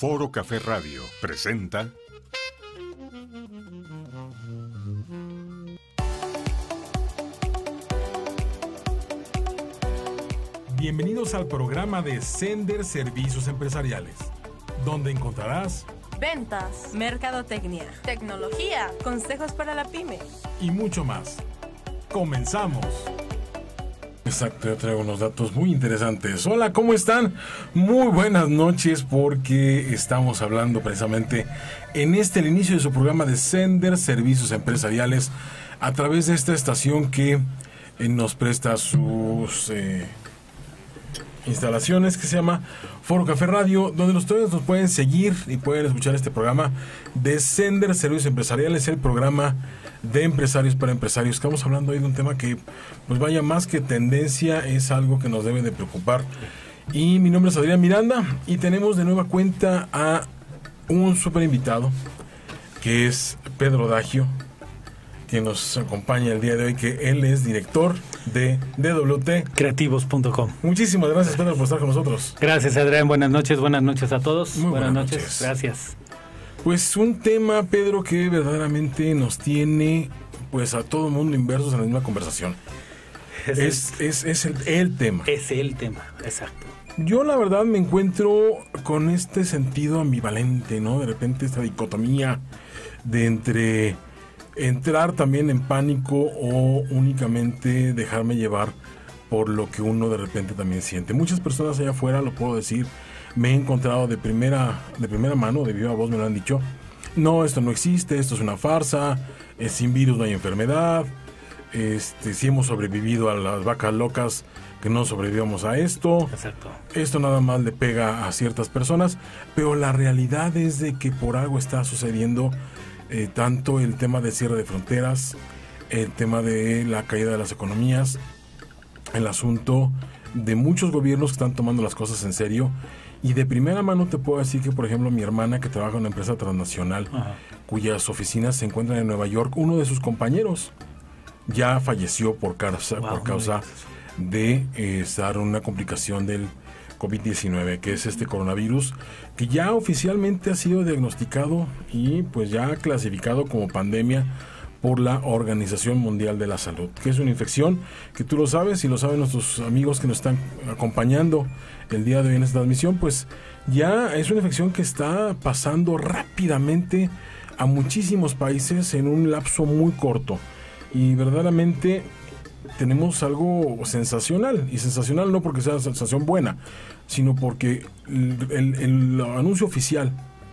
Foro Café Radio presenta Bienvenidos al programa de Sender Servicios Empresariales, donde encontrarás ventas, mercadotecnia, tecnología, consejos para la pyme y mucho más. Comenzamos. Exacto, yo traigo unos datos muy interesantes. Hola, ¿cómo están? Muy buenas noches porque estamos hablando precisamente en este el inicio de su programa de Sender Servicios Empresariales a través de esta estación que eh, nos presta sus eh, instalaciones que se llama Foro Café Radio, donde ustedes nos pueden seguir y pueden escuchar este programa de Sender Servicios Empresariales, el programa de empresarios para empresarios. Estamos hablando hoy de un tema que, pues vaya, más que tendencia, es algo que nos debe de preocupar. Y mi nombre es Adrián Miranda y tenemos de nueva cuenta a un super invitado, que es Pedro Dagio, que nos acompaña el día de hoy, que él es director de DWT creativos.com. Muchísimas gracias, Pedro, por estar con nosotros. Gracias, Adrián. Buenas noches, buenas noches a todos. Muy buenas, buenas noches. noches. Gracias. Pues un tema, Pedro, que verdaderamente nos tiene pues a todo el mundo inversos en la misma conversación. Es, es, es el, el tema. es el tema, exacto. Yo la verdad me encuentro con este sentido ambivalente, ¿no? De repente esta dicotomía de entre entrar también en pánico o únicamente dejarme llevar por lo que uno de repente también siente. Muchas personas allá afuera, lo puedo decir, me he encontrado de primera, de primera mano, de viva voz me lo han dicho, no, esto no existe, esto es una farsa, eh, sin virus no hay enfermedad, este, si hemos sobrevivido a las vacas locas, que no sobrevivamos a esto, Exacto. esto nada más le pega a ciertas personas, pero la realidad es de que por algo está sucediendo eh, tanto el tema de cierre de fronteras, el tema de la caída de las economías, el asunto de muchos gobiernos que están tomando las cosas en serio. Y de primera mano te puedo decir que, por ejemplo, mi hermana que trabaja en una empresa transnacional, Ajá. cuyas oficinas se encuentran en Nueva York, uno de sus compañeros ya falleció por causa, Wow, por causa de eh, estar en una complicación del COVID-19, que es este coronavirus, que ya oficialmente ha sido diagnosticado y pues ya clasificado como pandemia por la Organización Mundial de la Salud, que es una infección que tú lo sabes y lo saben nuestros amigos que nos están acompañando el día de hoy en esta transmisión, pues ya es una infección que está pasando rápidamente a muchísimos países en un lapso muy corto. Y verdaderamente tenemos algo sensacional y sensacional no porque sea una sensación buena sino porque el, anuncio oficial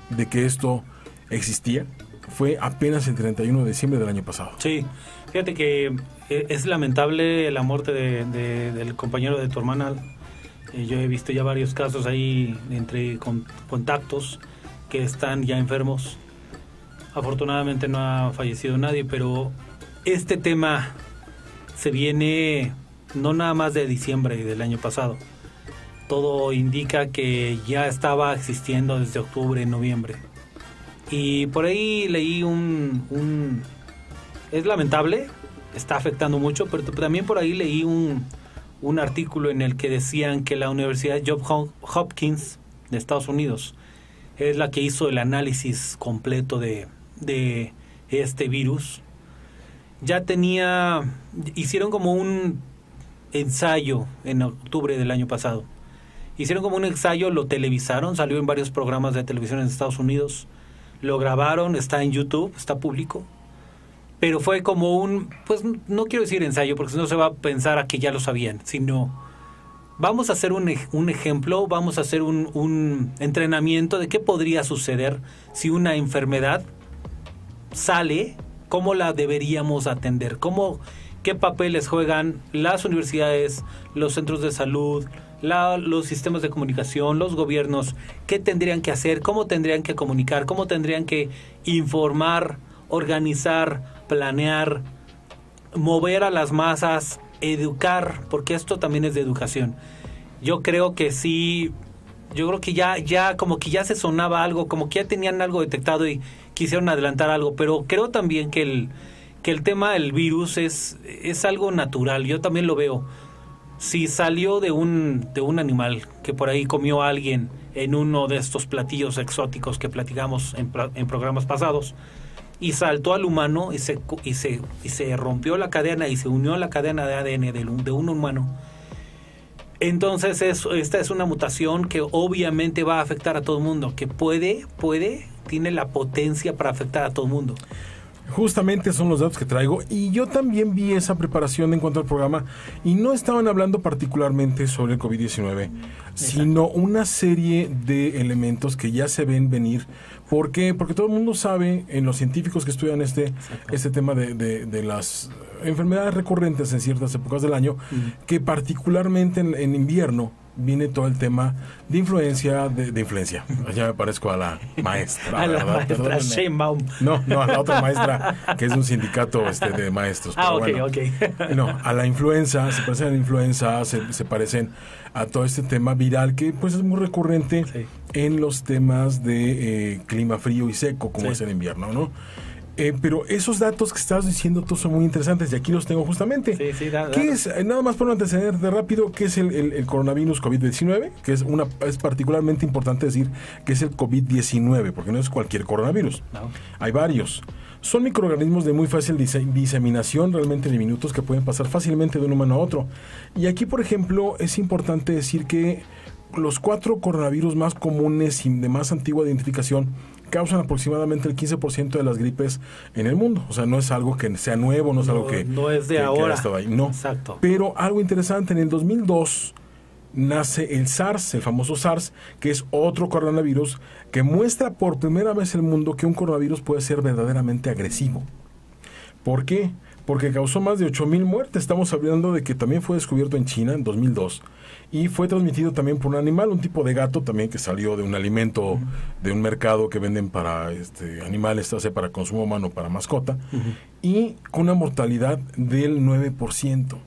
de que esto existía fue apenas el 31 de diciembre del año pasado Sí, fíjate que eh, es lamentable la muerte de- de- del compañero de tu hermana. Eh, yo he visto ya varios casos ahí entre con- contactos que están ya enfermos. Afortunadamente no ha fallecido nadie, pero este tema se viene no nada más de diciembre del año pasado. Todo indica que ya estaba existiendo desde octubre, noviembre. Y por ahí leí un, es lamentable, está afectando mucho, pero también por ahí leí un, un artículo en el que decían que la Universidad Johns Hopkins de Estados Unidos es la que hizo el análisis completo de, de este virus. Ya tenía, hicieron como un ensayo en octubre del año pasado. Hicieron como un ensayo, lo televisaron, salió en varios programas de televisión en Estados Unidos, lo grabaron, está en YouTube, está público pero fue como un, pues no quiero decir ensayo, porque si no se va a pensar a que ya lo sabían, sino vamos a hacer un, un ejemplo, vamos a hacer un entrenamiento de qué podría suceder si una enfermedad sale, cómo la deberíamos atender, cómo, qué papeles juegan las universidades, los centros de salud, los sistemas de comunicación, los gobiernos, qué tendrían que hacer, cómo tendrían que comunicar, cómo tendrían que informar, organizar, planear, mover a las masas, educar, porque esto también es de educación. Yo creo que sí, yo creo que ya, ya como que ya se sonaba algo, como que ya tenían algo detectado y quisieron adelantar algo, pero creo también que el, que el tema del virus es, es algo natural, yo también lo veo. si salió de un, de un animal que por ahí comió alguien en uno de estos platillos exóticos que platicamos en, en programas pasados, y saltó al humano y se, y, se, y se rompió la cadena y se unió a la cadena de ADN de, de un humano, entonces es, esta es una mutación que obviamente va a afectar a todo el mundo, que puede, puede, tiene la potencia para afectar a todo el mundo. Justamente son los datos que traigo y yo también vi esa preparación en cuanto al programa y no estaban hablando particularmente sobre el COVID-19, sino una serie de elementos que ya se ven venir. ¿Por qué? Porque todo el mundo sabe, en los científicos que estudian este, este tema de, de, las enfermedades recurrentes en ciertas épocas del año, que particularmente en invierno, viene todo el tema de influencia, de, influencia. Ya me parezco a la maestra. a la maestra Sheinbaum. No, no, a la otra maestra, que es un sindicato este, de maestros. Ah, ok, ok. No, a la influenza, se parecen a la influenza, se, se parecen a todo este tema viral que pues es muy recurrente en los temas de eh, clima frío y seco, como es el invierno, ¿no? Eh, pero esos datos que estabas diciendo tú son muy interesantes y aquí los tengo justamente. Sí, sí, ¿Qué es, nada más por anteceder de rápido, qué es el, coronavirus COVID-19? Que es, una, es particularmente importante decir que es el COVID-19, porque no es cualquier coronavirus. Hay varios. Son microorganismos de muy fácil diseminación, realmente diminutos, que pueden pasar fácilmente de un humano a otro. Y aquí, por ejemplo, es importante decir que los cuatro coronavirus más comunes y de más antigua identificación causan aproximadamente el 15% de las gripes en el mundo. O sea, no es algo que sea nuevo, no es algo que... No es de ahora. ahí. No. Exacto. Pero algo interesante, en el 2002 nace el SARS, el famoso SARS, que es otro coronavirus que muestra por primera vez en el mundo que un coronavirus puede ser verdaderamente agresivo. ¿Por qué? Porque causó más de 8.000 muertes. Estamos hablando de que también fue descubierto en China en 2002 y fue transmitido también por un animal, un tipo de gato también que salió de un alimento de un mercado que venden para este, animales, sea para consumo humano, para mascota, y con una mortalidad del 9%.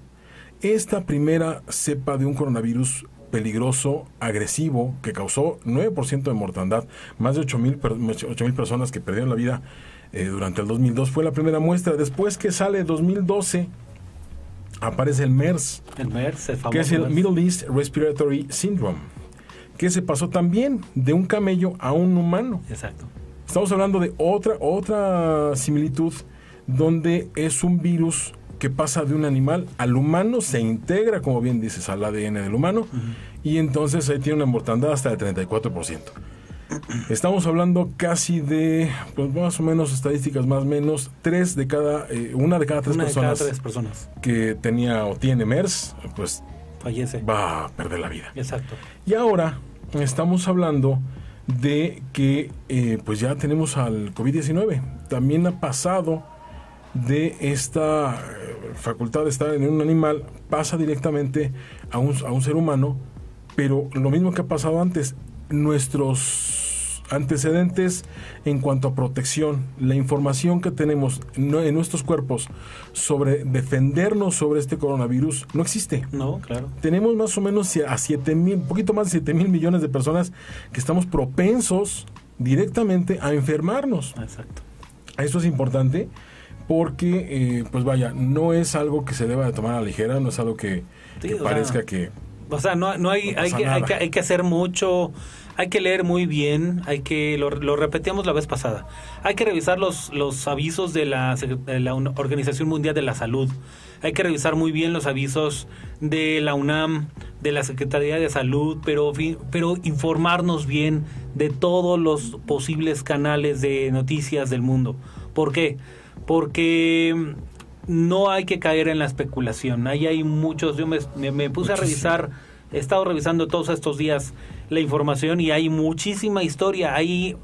Esta primera cepa de un coronavirus peligroso, agresivo, que causó 9% de mortandad, más de 8.000 mil personas que perdieron la vida eh, durante el 2002, fue la primera muestra. Después que sale 2012, aparece el MERS. El MERS, el famoso Que es el Middle East Respiratory Syndrome. Que se pasó también de un camello a un humano. Exacto. Estamos hablando de otra, otra similitud donde es un virus que pasa de un animal al humano, se integra, como bien dices, al ADN del humano, y entonces ahí tiene una mortandad hasta del 34%. Estamos hablando casi de, pues más o menos estadísticas más o menos, tres de cada, eh, una de cada tres personas, tres personas que tenía o tiene MERS, pues fallece. Va a perder la vida. Exacto. Y ahora estamos hablando de que eh, pues ya tenemos al COVID-19. También ha pasado de esta eh, facultad de estar en un animal, pasa directamente a un, a un ser humano, pero lo mismo que ha pasado antes, nuestros antecedentes en cuanto a protección, la información que tenemos en nuestros cuerpos sobre defendernos sobre este coronavirus no existe. No, claro. Tenemos más o menos a 7 mil, un poquito más de 7 mil millones de personas que estamos propensos directamente a enfermarnos. Exacto. Eso es importante porque, eh, pues vaya, no es algo que se deba de tomar a la ligera, no es algo que, parezca que... O sea, no, no hay, hay, que, hay, que, hay que hacer mucho hay que leer muy bien, hay que, lo, repetimos la vez pasada, hay que revisar los, los avisos de la, Organización Mundial de la Salud, hay que revisar muy bien los avisos de la UNAM, de la Secretaría de Salud, pero, pero informarnos bien de todos los posibles canales de noticias del mundo. ¿Por qué? Porque no hay que caer en la especulación. Ahí hay muchos, yo me, me, puse a revisar, he estado revisando todos estos días la información y hay muchísima historia, hay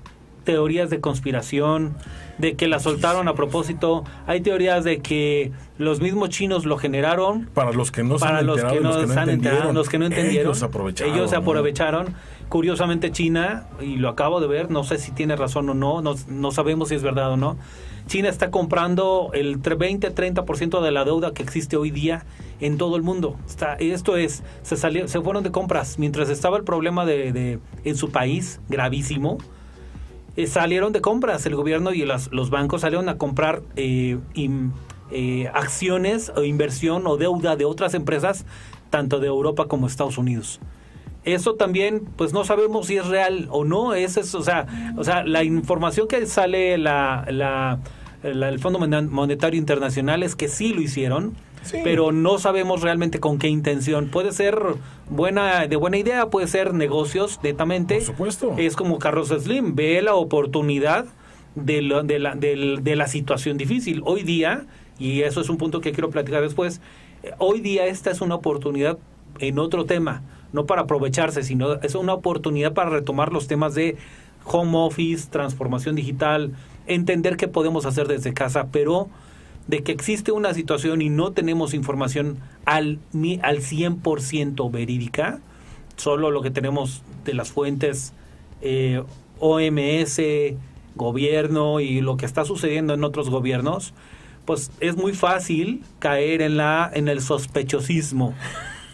teorías de conspiración, de que la soltaron a propósito, hay teorías de que los mismos chinos lo generaron. Para los que no para los que no, los que no entendieron, los que no entendieron, ellos aprovecharon. Ellos se aprovecharon. Curiosamente China, y lo acabo de ver, no sé si tiene razón o no, no, no sabemos si es verdad o no, China está comprando el 20-30% de la deuda que existe hoy día en todo el mundo. Está, esto es, se, salió, se fueron de compras. Mientras estaba el problema de, en su país, gravísimo, eh, salieron de compras. El gobierno y los bancos salieron a comprar eh, eh, acciones o inversión o deuda de otras empresas tanto de Europa como Estados Unidos. Eso también, pues no sabemos si es real o no. Es, o sea, o sea, la información que sale la, la, el Fondo Monetario Internacional es que sí lo hicieron, pero no sabemos realmente con qué intención. Puede ser buena, de buena idea, puede ser negocios, netamente. Por supuesto. Es como Carlos Slim, ve la oportunidad de, de, la, de la situación difícil. Hoy día, y eso es un punto que quiero platicar después, eh, hoy día esta es una oportunidad en otro tema no para aprovecharse, sino es una oportunidad para retomar los temas de home office, transformación digital, entender qué podemos hacer desde casa, pero de que existe una situación y no tenemos información al, al 100% verídica, solo lo que tenemos de las fuentes eh, OMS, gobierno y lo que está sucediendo en otros gobiernos, pues es muy fácil caer en la en el sospechosismo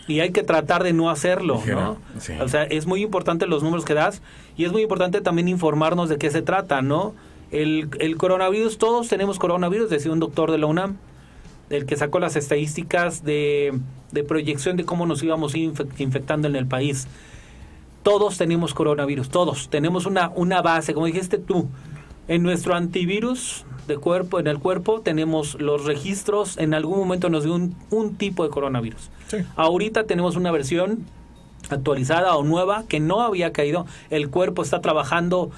y hay que tratar de no hacerlo, ¿no? O sea, es muy importante los números que das y es muy importante también informarnos de qué se trata, ¿no? El, el coronavirus, todos tenemos coronavirus, decía un doctor de la UNAM, el que sacó las estadísticas de, de proyección de cómo nos íbamos infectando en el país. Todos tenemos coronavirus, todos. Tenemos una, una base, como dijiste tú, en nuestro antivirus de cuerpo, en el cuerpo tenemos los registros, en algún momento nos dio un, un tipo de coronavirus. Ahorita tenemos una versión actualizada o nueva que no había caído, el cuerpo está trabajando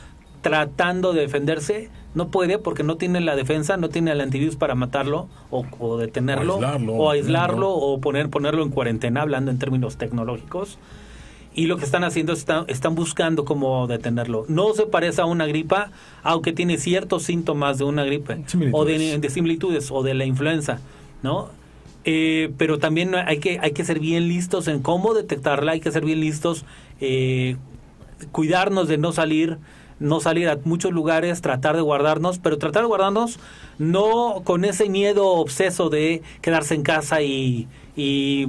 tratando de defenderse, no puede porque no tiene la defensa, no tiene el antivirus para matarlo o, detenerlo o aislarlo o, poner, ponerlo en cuarentena, hablando en términos tecnológicos y lo que están haciendo es están, están buscando cómo detenerlo. No se parece a una gripa, aunque tiene ciertos síntomas de una gripe o de, similitudes o de la influenza, ¿no? Eh, pero también hay que hay que ser bien listos en cómo detectarla, hay que ser bien listos, eh, cuidarnos de no salir no salir a muchos lugares, tratar de guardarnos, pero tratar de guardarnos no con ese miedo obseso de quedarse en casa y, y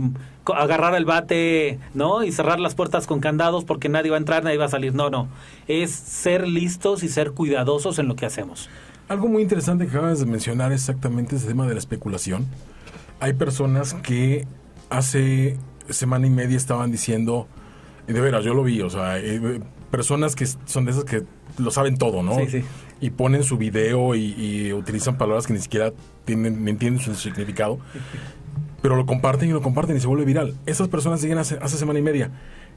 agarrar el bate, ¿no? Y cerrar las puertas con candados porque nadie va a entrar, nadie va a salir. No, no. Es ser listos y ser cuidadosos en lo que hacemos. Algo muy interesante que acabas de mencionar exactamente es el tema de la especulación. Hay personas que hace semana y media estaban diciendo, y de veras, yo lo vi, o sea, eh, personas que son de esas que lo saben todo, ¿no? Sí, sí. Y ponen su video y, utilizan palabras que ni siquiera tienen, entienden su significado pero lo comparten y lo comparten y se vuelve viral. Esas personas siguen hace, hace semana y media.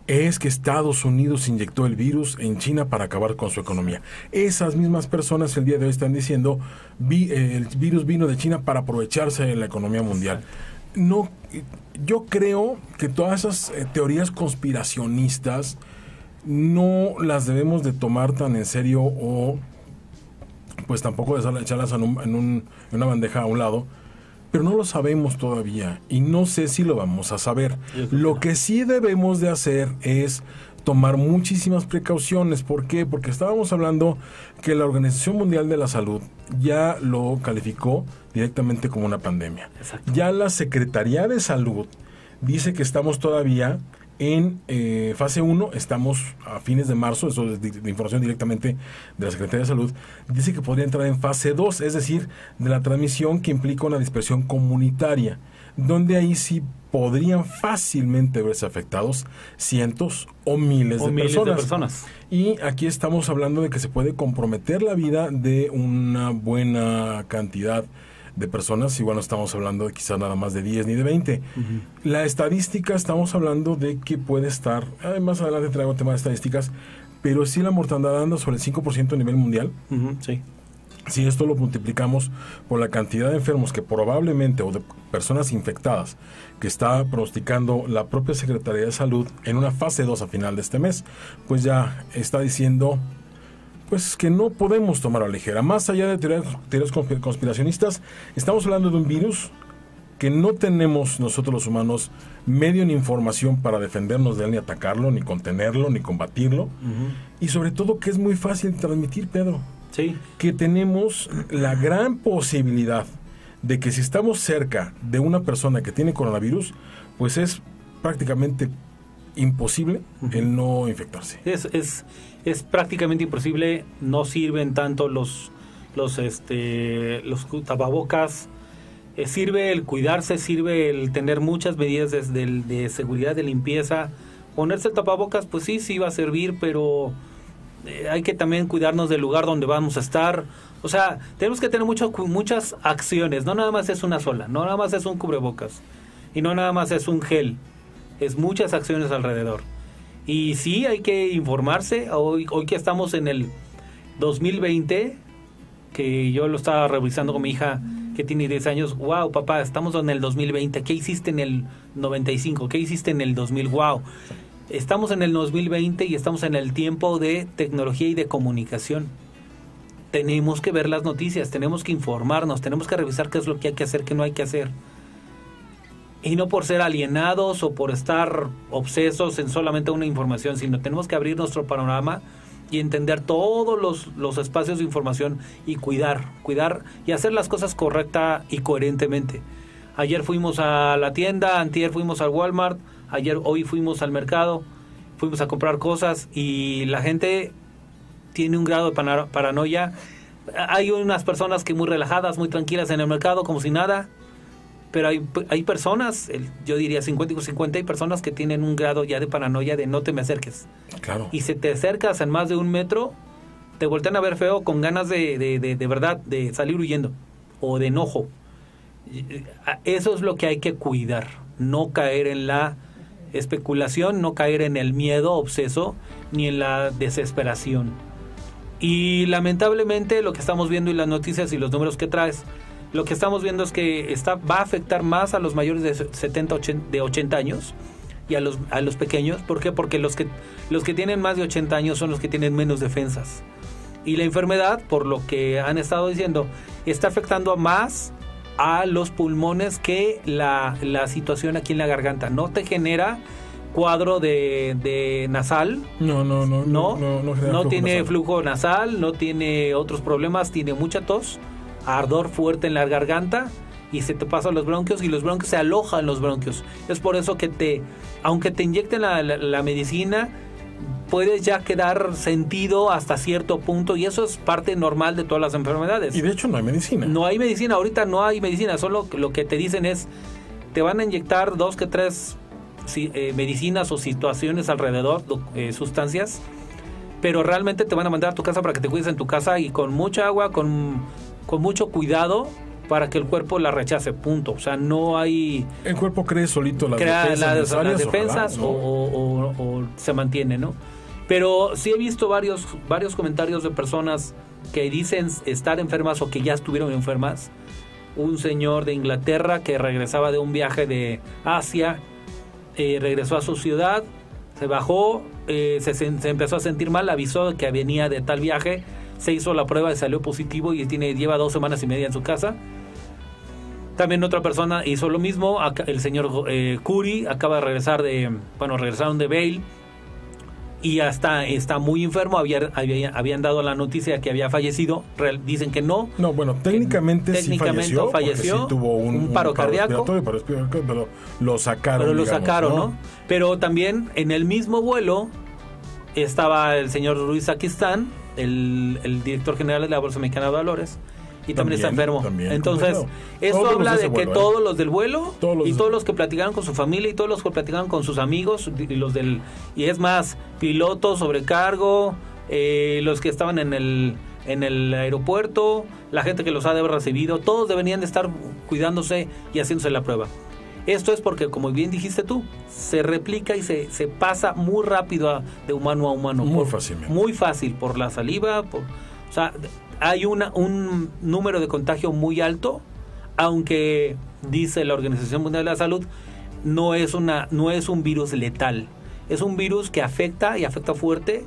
Es que Estados Unidos inyectó el virus en China para acabar con su economía. Esas mismas personas el día de hoy están diciendo vi, el virus vino de China para aprovecharse de la economía mundial. No, yo creo que todas esas eh, teorías conspiracionistas no las debemos de tomar tan en serio o pues tampoco de echarlas en, un, en una bandeja a un lado pero no lo sabemos todavía y no sé si lo vamos a saber. Lo que sí debemos de hacer es tomar muchísimas precauciones. ¿Por qué? Porque estábamos hablando que la Organización Mundial de la Salud ya lo calificó directamente como una pandemia. Ya la Secretaría de Salud dice que estamos todavía en eh, fase 1, estamos a fines de marzo, eso es de, información directamente de la Secretaría de Salud, dice que podría entrar en fase 2, es decir, de la transmisión que implica una dispersión comunitaria, donde ahí sí podrían fácilmente verse afectados cientos o miles, de, miles personas. de personas. Y aquí estamos hablando de que se puede comprometer la vida de una buena cantidad de personas, igual no estamos hablando de quizás nada más de 10 ni de 20. La estadística, estamos hablando de que puede estar, más adelante traigo tema de estadísticas, pero si la mortandad anda sobre el 5% a nivel mundial. sí. Si esto lo multiplicamos por la cantidad de enfermos que probablemente, o de personas infectadas, que está pronosticando la propia Secretaría de Salud en una fase 2 a final de este mes, pues ya está diciendo pues que no podemos tomar a la ligera. Más allá de teorías, conspiracionistas, estamos hablando de un virus que no tenemos nosotros los humanos medio ni información para defendernos de él, ni atacarlo, ni contenerlo, ni combatirlo. Y sobre todo que es muy fácil de transmitir, Pedro. Sí. Que tenemos la gran posibilidad de que si estamos cerca de una persona que tiene coronavirus, pues es prácticamente imposible el no infectarse. Es, es, es prácticamente imposible, no sirven tanto los los este los tapabocas, Eh, sirve el cuidarse, sirve el tener muchas medidas de, de- seguridad, de limpieza. Ponerse el tapabocas, pues sí, sí va a servir, pero eh, hay que también cuidarnos del lugar donde vamos a estar. O sea, tenemos que tener mucho, muchas acciones, no nada más es una sola, no nada más es un cubrebocas y no nada más es un gel, es muchas acciones alrededor. Y sí, hay que informarse, hoy, hoy que estamos en el 2020, que yo lo estaba revisando con mi hija que tiene 10 años, wow, papá, estamos en el 2020, ¿qué hiciste en el 95? ¿Qué hiciste en el 2000? Wow. Estamos en el 2020 y estamos en el tiempo de tecnología y de comunicación. Tenemos que ver las noticias, tenemos que informarnos, tenemos que revisar qué es lo que hay que hacer, qué no hay que hacer. Y no por ser alienados o por estar obsesos en solamente una información, sino tenemos que abrir nuestro panorama y entender todos los, los espacios de información y cuidar, cuidar y hacer las cosas correcta y coherentemente. Ayer fuimos a la tienda, antier fuimos al Walmart, ayer hoy fuimos al mercado, fuimos a comprar cosas y la gente tiene un grado de paranoia. Hay unas personas que muy relajadas, muy tranquilas en el mercado, como si nada, pero hay, hay personas, el- yo diría 50 y 50, hay personas que tienen un grado ya de paranoia de no te me acerques. Claro. Y si te acercas en más de un metro, te voltean a ver feo con ganas de, de, de, de verdad de salir huyendo o de enojo. Eh, Eso es lo que hay que cuidar, no caer en la especulación, no caer en el miedo obseso ni en la desesperación. Y lamentablemente lo que estamos viendo y las noticias y los números que traes, lo que estamos viendo es que está, va a afectar más a los mayores de 70, 80, de 80 años y a los, a los pequeños. ¿Por qué? Porque los que, los que tienen más de 80 años son los que tienen menos defensas. Y la enfermedad, por lo que han estado diciendo, está afectando a más a los pulmones que la, la situación aquí en la garganta. No te genera cuadro de, de nasal, No, no, no. no, no, tiene nasal. flujo nasal, no tiene otros problemas, tiene mucha tos, ardor fuerte en la garganta y se te pasan los bronquios y los bronquios se alojan los bronquios. Es por eso que te, aunque te inyecten la, la- la medicina, puedes ya quedar sentido hasta cierto punto y eso es parte normal de todas las enfermedades. Y de hecho no hay medicina. No hay medicina, ahorita no hay medicina, solo lo que te dicen es, te van a inyectar dos que tres eh, medicinas o situaciones alrededor, do- eh, sustancias, pero realmente te van a mandar a tu casa para que te cuides en tu casa y con mucha agua, con, con mucho cuidado para que el cuerpo la rechace, punto. O sea, no hay El cuerpo cree solito las crea defensas las, las defensas ojalá, o, ¿no? o- o- o se mantiene, ¿no? Pero sí he visto varios, varios comentarios de personas que dicen estar enfermas o que ya estuvieron enfermas. Un señor de Inglaterra que regresaba de un viaje de Asia, eh, regresó a su ciudad, se bajó, eh, se, se empezó a sentir mal, avisó que venía de tal viaje, se hizo la prueba y salió positivo y tiene, lleva dos semanas y media en su casa. También otra persona hizo lo mismo, el señor eh, Curi acaba de regresar de, bueno, regresaron de Bale y ya está, muy enfermo, había, había- habían dado la noticia que había fallecido, Real- dicen que no, No, bueno, técnicamente, técnicamente sí falleció. porque falleció, sí tuvo un, un paro cardíaco. paro pero lo sacaron. pero lo digamos, sacaron, ¿no? Pero también en el mismo vuelo estaba el señor Ruiz Aquistán, el, el director general de la Bolsa Mexicana de Valores, y también, está enfermo. también, Entonces, los habla de que vuelo, ¿eh? todos los del vuelo Todos los y todos los que platicaron con su familia y todos los que platicaron con sus amigos y los del y es más pilotos sobrecargo, eh, los que estaban en el en el aeropuerto, la gente que los ha de haber recibido, todos deberían de estar cuidándose y haciéndose la prueba. Esto es porque, como bien dijiste tú, se replica y se, se pasa muy rápido a- de humano a humano. Muy fácilmente. Muy fácil, por la saliva. Por, o sea, hay una, un número de contagio muy alto, aunque dice la Organización Mundial de la Salud, no es, una, no es un virus letal. Es un virus que afecta y afecta fuerte.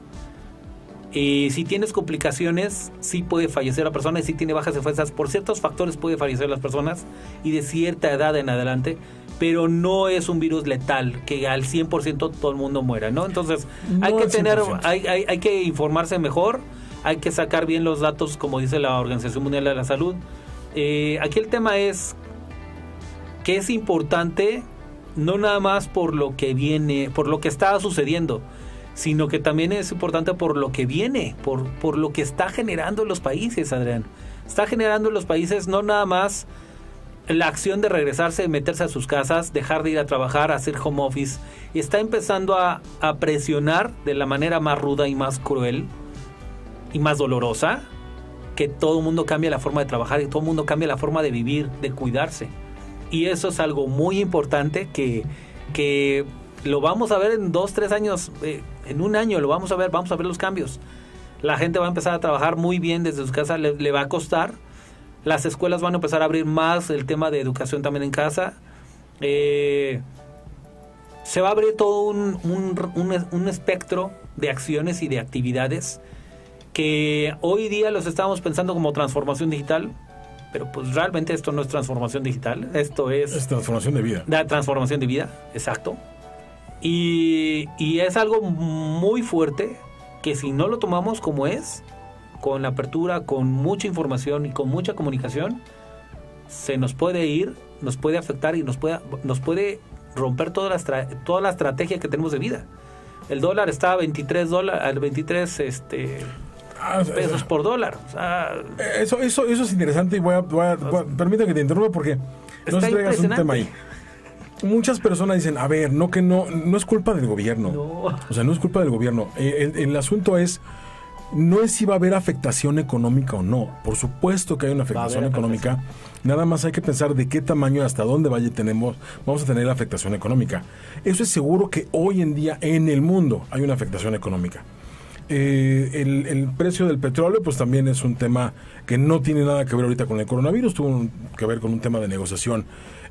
Y si tienes complicaciones, sí puede fallecer la persona y si tiene bajas defensas, por ciertos factores puede fallecer las personas y de cierta edad en adelante, pero no es un virus letal que al 100% todo el mundo muera, ¿no? Entonces hay que tener, 100%. hay, hay, hay que informarse mejor, hay que sacar bien los datos, como dice la Organización Mundial de la Salud. Eh, aquí el tema es que es importante no nada más por lo que viene, por lo que está sucediendo, sino que también es importante por lo que viene, por, por lo que está generando en los países, Adrián. Está generando en los países no nada más la acción de regresarse, meterse a sus casas, dejar de ir a trabajar, hacer home office, y está empezando a, presionar de la manera más ruda y más cruel y más dolorosa que todo el mundo cambie la forma de trabajar y todo el mundo cambie la forma de vivir, de cuidarse. Y eso es algo muy importante que, que lo vamos a ver en dos, tres años, eh, en un año lo vamos a ver, vamos a ver los cambios. La gente va a empezar a trabajar muy bien desde su casa, le, le va a costar. Las escuelas van a empezar a abrir más el tema de educación también en casa. Eh, se va a abrir todo un, un, un, un espectro de acciones y de actividades que hoy día los estamos pensando como transformación digital, pero pues realmente esto no es transformación digital, esto es... Es transformación de vida. La transformación de vida, exacto. Y, y es algo muy fuerte que si no lo tomamos como es, con la apertura, con mucha información y con mucha comunicación, se nos puede ir, nos puede afectar y nos puede, nos puede romper toda la, toda la estrategia que tenemos de vida. El dólar está a 23 dólares, al 23 este, Ah, pesos por dólar. O sea, eso, eso, eso es interesante y voy a, voy a- voy a- permítame que te interrumpa porque no traigas un tema ahí. Muchas personas dicen, a ver, no que no, no es culpa del gobierno. No. O sea, no es culpa del gobierno. Eh, El, el asunto es, no es si va a haber afectación económica o no. Por supuesto que hay una afectación económica. Nada más hay que pensar de qué tamaño, hasta dónde vaya tenemos, vamos a tener la afectación económica. Eso es seguro que hoy en día en el mundo hay una afectación económica. Eh, el, el precio del petróleo, pues también es un tema que no tiene nada que ver ahorita con el coronavirus, tuvo un- que ver con un tema de negociación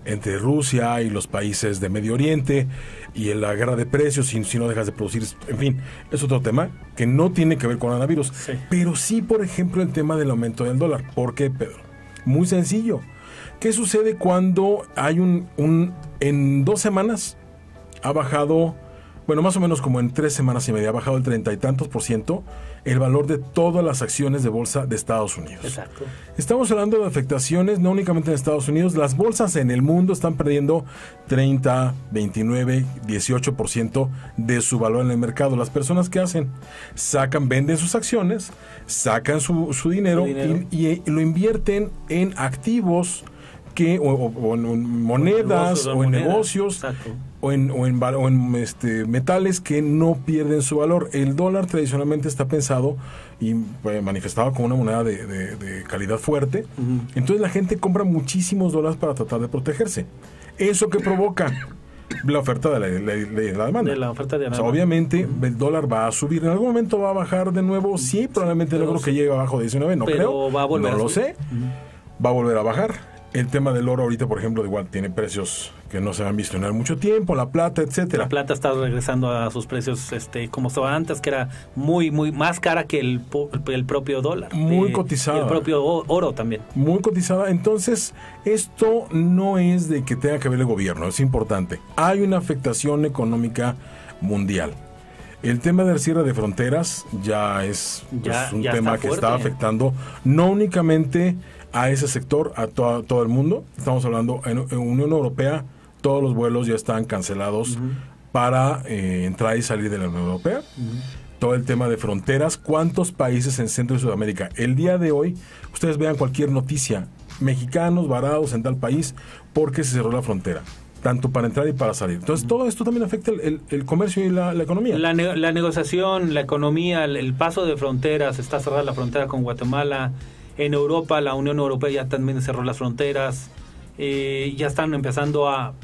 entre Rusia y los países de Medio Oriente y en la guerra de precios, si, si no dejas de producir, en fin, es otro tema que no tiene que ver con coronavirus, Sí. pero sí, por ejemplo, el tema del aumento del dólar. ¿Por qué, Pedro? Muy sencillo. ¿Qué sucede cuando hay un, un en dos semanas ha bajado, bueno, más o menos como en tres semanas y media, ha bajado el treinta y tantos por ciento el valor de todas las acciones de bolsa de Estados Unidos. exacto. Estamos hablando de afectaciones no únicamente en Estados Unidos, las bolsas en el mundo están perdiendo 30, 29, 18% de su valor en el mercado. Las personas que hacen, sacan, venden sus acciones, sacan su, su dinero, Su dinero. Y, y lo invierten en activos que o, o- o en monedas negocios, o en negocios o en, o en, val- o en, este, metales que no pierden su valor. El dólar tradicionalmente está pensado y pues, manifestado como una moneda de, de- de calidad fuerte. Entonces la gente compra muchísimos dólares para tratar de protegerse. ¿Eso que provoca? La oferta de la, la- la- la demanda. De la oferta de O sea, demanda. obviamente el dólar va a subir. ¿En algún momento va a bajar de nuevo? Sí, probablemente no pero creo que llegue abajo de 19, no Pero creo. va a volver no a lo sé. Va a volver a bajar. El tema del oro ahorita, por ejemplo, igual tiene precios que no se han visto en mucho tiempo, la plata, etcétera. La plata está regresando a sus precios este como estaba antes, que era muy, muy más cara que el, el propio dólar. Muy Eh, cotizada. Y el propio oro también. muy cotizada. Entonces, esto no es de que tenga que ver el gobierno, es importante. Hay una afectación económica mundial. El tema del cierre de fronteras ya es pues, un ya tema que está afectando no únicamente a ese sector, a to- todo el mundo. Estamos hablando en, en Unión Europea, todos los vuelos ya están cancelados para eh, entrar y salir de la Unión Europea. Todo el tema de fronteras, cuántos países en Centro y Sudamérica. El día de hoy, ustedes vean cualquier noticia, mexicanos varados en tal país porque se cerró la frontera, tanto para entrar y para salir. Entonces, todo esto también afecta el, el- el comercio y la, la economía. La, ne- la negociación, la economía, el, el paso de fronteras, está cerrada la frontera con Guatemala. En Europa, la Unión Europea ya también cerró las fronteras. Eh, ya están empezando a,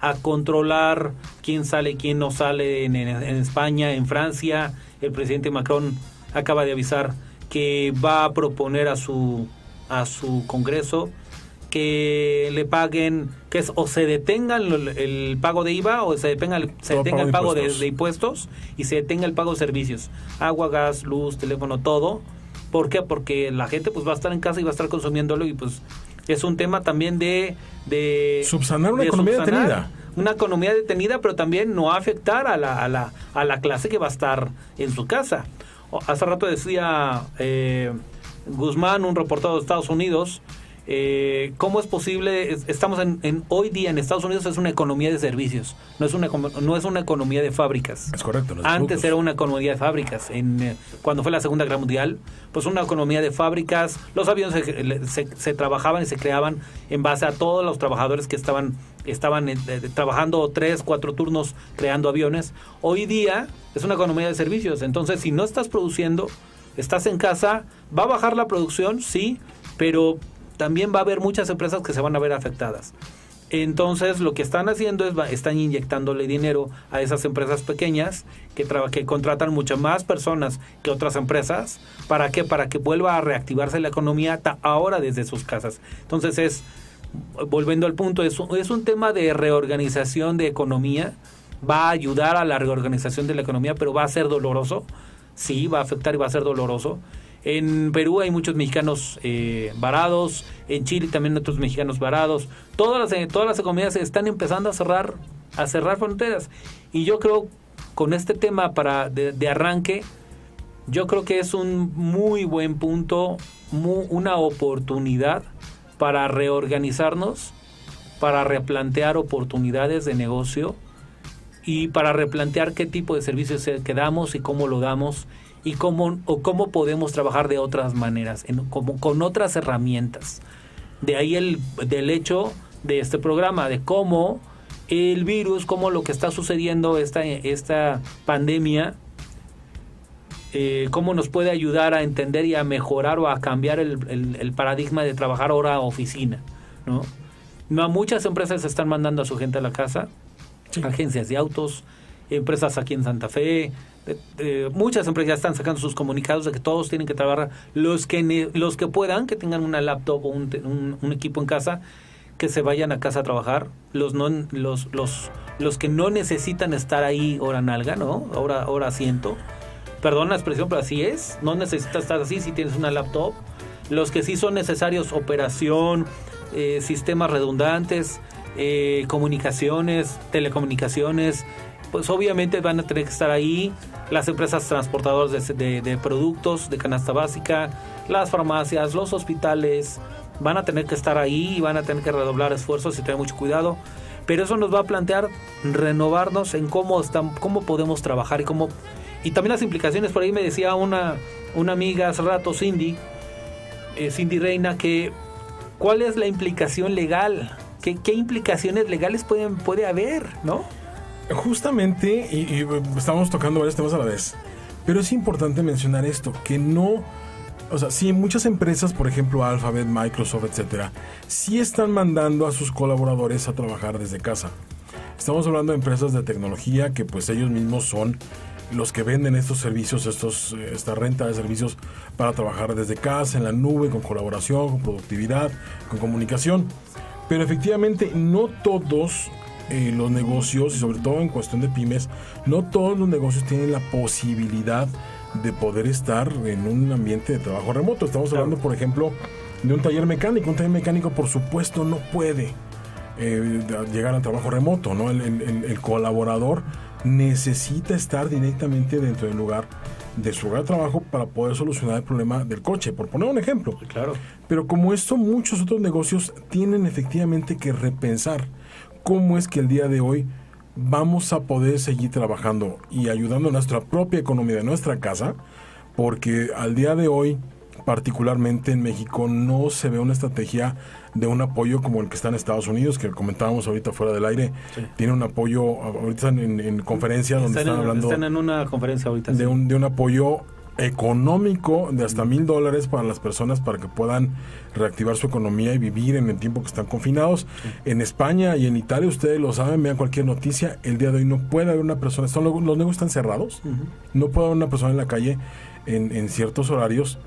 a controlar quién sale y quién no sale en, en- en España, en Francia. El presidente Macron acaba de avisar que va a proponer a su, a su Congreso que le paguen, que es, o se detenga el, el pago de IVA o se detenga el, se Todo detenga el pago de impuestos y se detenga el pago de servicios, agua, gas, luz, teléfono, todo. ¿Por qué? Porque la gente pues va a estar en casa y va a estar consumiéndolo y pues es un tema también de... de Subsanar una de economía subsanar detenida. Una economía detenida, pero también no afectar a la, a la, a la clase que va a estar en su casa. Hace rato decía eh, Guzmán, un reportero de Estados Unidos, eh, ¿Cómo es posible? Estamos en, hoy día en Estados Unidos es una economía de servicios, no es una no es una economía de fábricas. Es correcto. Antes era una economía de fábricas. En, eh, cuando fue la Segunda Guerra Mundial, pues una economía de fábricas. Los aviones se, trabajaban y se creaban en base a todos los trabajadores que estaban estaban eh, trabajando tres, cuatro turnos creando aviones. Hoy día es una economía de servicios. Entonces, si no estás produciendo, estás en casa, va a bajar la producción, sí, pero también va a haber muchas empresas que se van a ver afectadas. Entonces lo que están haciendo es están inyectándole dinero a esas empresas pequeñas que, que contratan muchas más personas que otras empresas. ¿Para qué? Para que vuelva a reactivarse la economía ahora desde sus casas. Entonces es, volviendo al punto, es, es un tema de reorganización de economía. Va a ayudar a la reorganización de la economía, pero va a ser doloroso. Sí, va a afectar y va a ser doloroso. En Perú hay muchos mexicanos eh, varados, en Chile también otros mexicanos varados. Todas las, eh, todas las economías están empezando a cerrar, a cerrar fronteras. Y yo creo, con este tema para de, arranque, yo creo que es un muy buen punto, una oportunidad para reorganizarnos, para replantear oportunidades de negocio y para replantear qué tipo de servicios quedamos y cómo lo damos y cómo, o cómo podemos trabajar de otras maneras, en, como, con otras herramientas. De ahí el del hecho de este programa, de cómo el virus, cómo lo que está sucediendo, esta, esta pandemia, eh, cómo nos puede ayudar a entender y a mejorar o a cambiar el, el, paradigma de trabajar ahora a oficina. ¿no? ¿no? Muchas empresas están mandando a su gente a la casa, agencias de autos, empresas aquí en Santa Fe, muchas empresas ya están sacando sus comunicados de que todos tienen que trabajar, los que, los que puedan, que tengan una laptop o un, equipo en casa, que se vayan a casa a trabajar, los, no, los, los, los que no necesitan estar ahí hora nalga, ¿no? Hora, hora asiento. Perdón la expresión, pero así es. No necesitas estar así si tienes una laptop. Los que sí son necesarios, operación, eh, sistemas redundantes, eh, comunicaciones, telecomunicaciones, pues obviamente van a tener que estar ahí las empresas transportadoras de, productos de canasta básica, las farmacias, los hospitales, van a tener que estar ahí y van a tener que redoblar esfuerzos y tener mucho cuidado. Pero eso nos va a plantear renovarnos en cómo, están, cómo podemos trabajar y cómo... Y también las implicaciones, por ahí me decía una, una amiga hace rato, Cindy, eh, Cindy Reina, que cuál es la implicación legal, qué, qué implicaciones legales pueden, puede haber, ¿no? Justamente, y, estamos tocando varios temas a la vez, pero es importante mencionar esto, que no, o sea, sí, muchas empresas, por ejemplo Alphabet, Microsoft, etcétera, sí están mandando a sus colaboradores a trabajar desde casa. Estamos hablando de empresas de tecnología que pues ellos mismos son los que venden estos servicios, estos, esta renta de servicios para trabajar desde casa, en la nube, con colaboración, con productividad, con comunicación. Pero efectivamente no todos eh, los negocios, y sobre todo en cuestión de pymes, no todos los negocios tienen la posibilidad de poder estar en un ambiente de trabajo remoto. Estamos hablando, por ejemplo, de un taller mecánico. Un taller mecánico, por supuesto, no puede eh, llegar al trabajo remoto, ¿no? El, colaborador necesita estar directamente dentro del lugar de su lugar de trabajo para poder solucionar el problema del coche, por poner un ejemplo. Claro. Pero como esto, muchos otros negocios tienen efectivamente que repensar cómo es que el día de hoy vamos a poder seguir trabajando y ayudando a nuestra propia economía de nuestra casa, porque al día de hoy, particularmente en México, no se ve una estrategia de un apoyo como el que está en Estados Unidos, que comentábamos ahorita fuera del aire, tiene un apoyo, ahorita están en, en conferencia donde están, hablando... Están en una conferencia ahorita. De, un, de un apoyo económico de hasta mil dólares para las personas para que puedan reactivar su economía y vivir en el tiempo que están confinados. En España y en Italia, ustedes lo saben, vean cualquier noticia, el día de hoy no puede haber una persona, son, los negocios están cerrados, no puede haber una persona en la calle en, ciertos horarios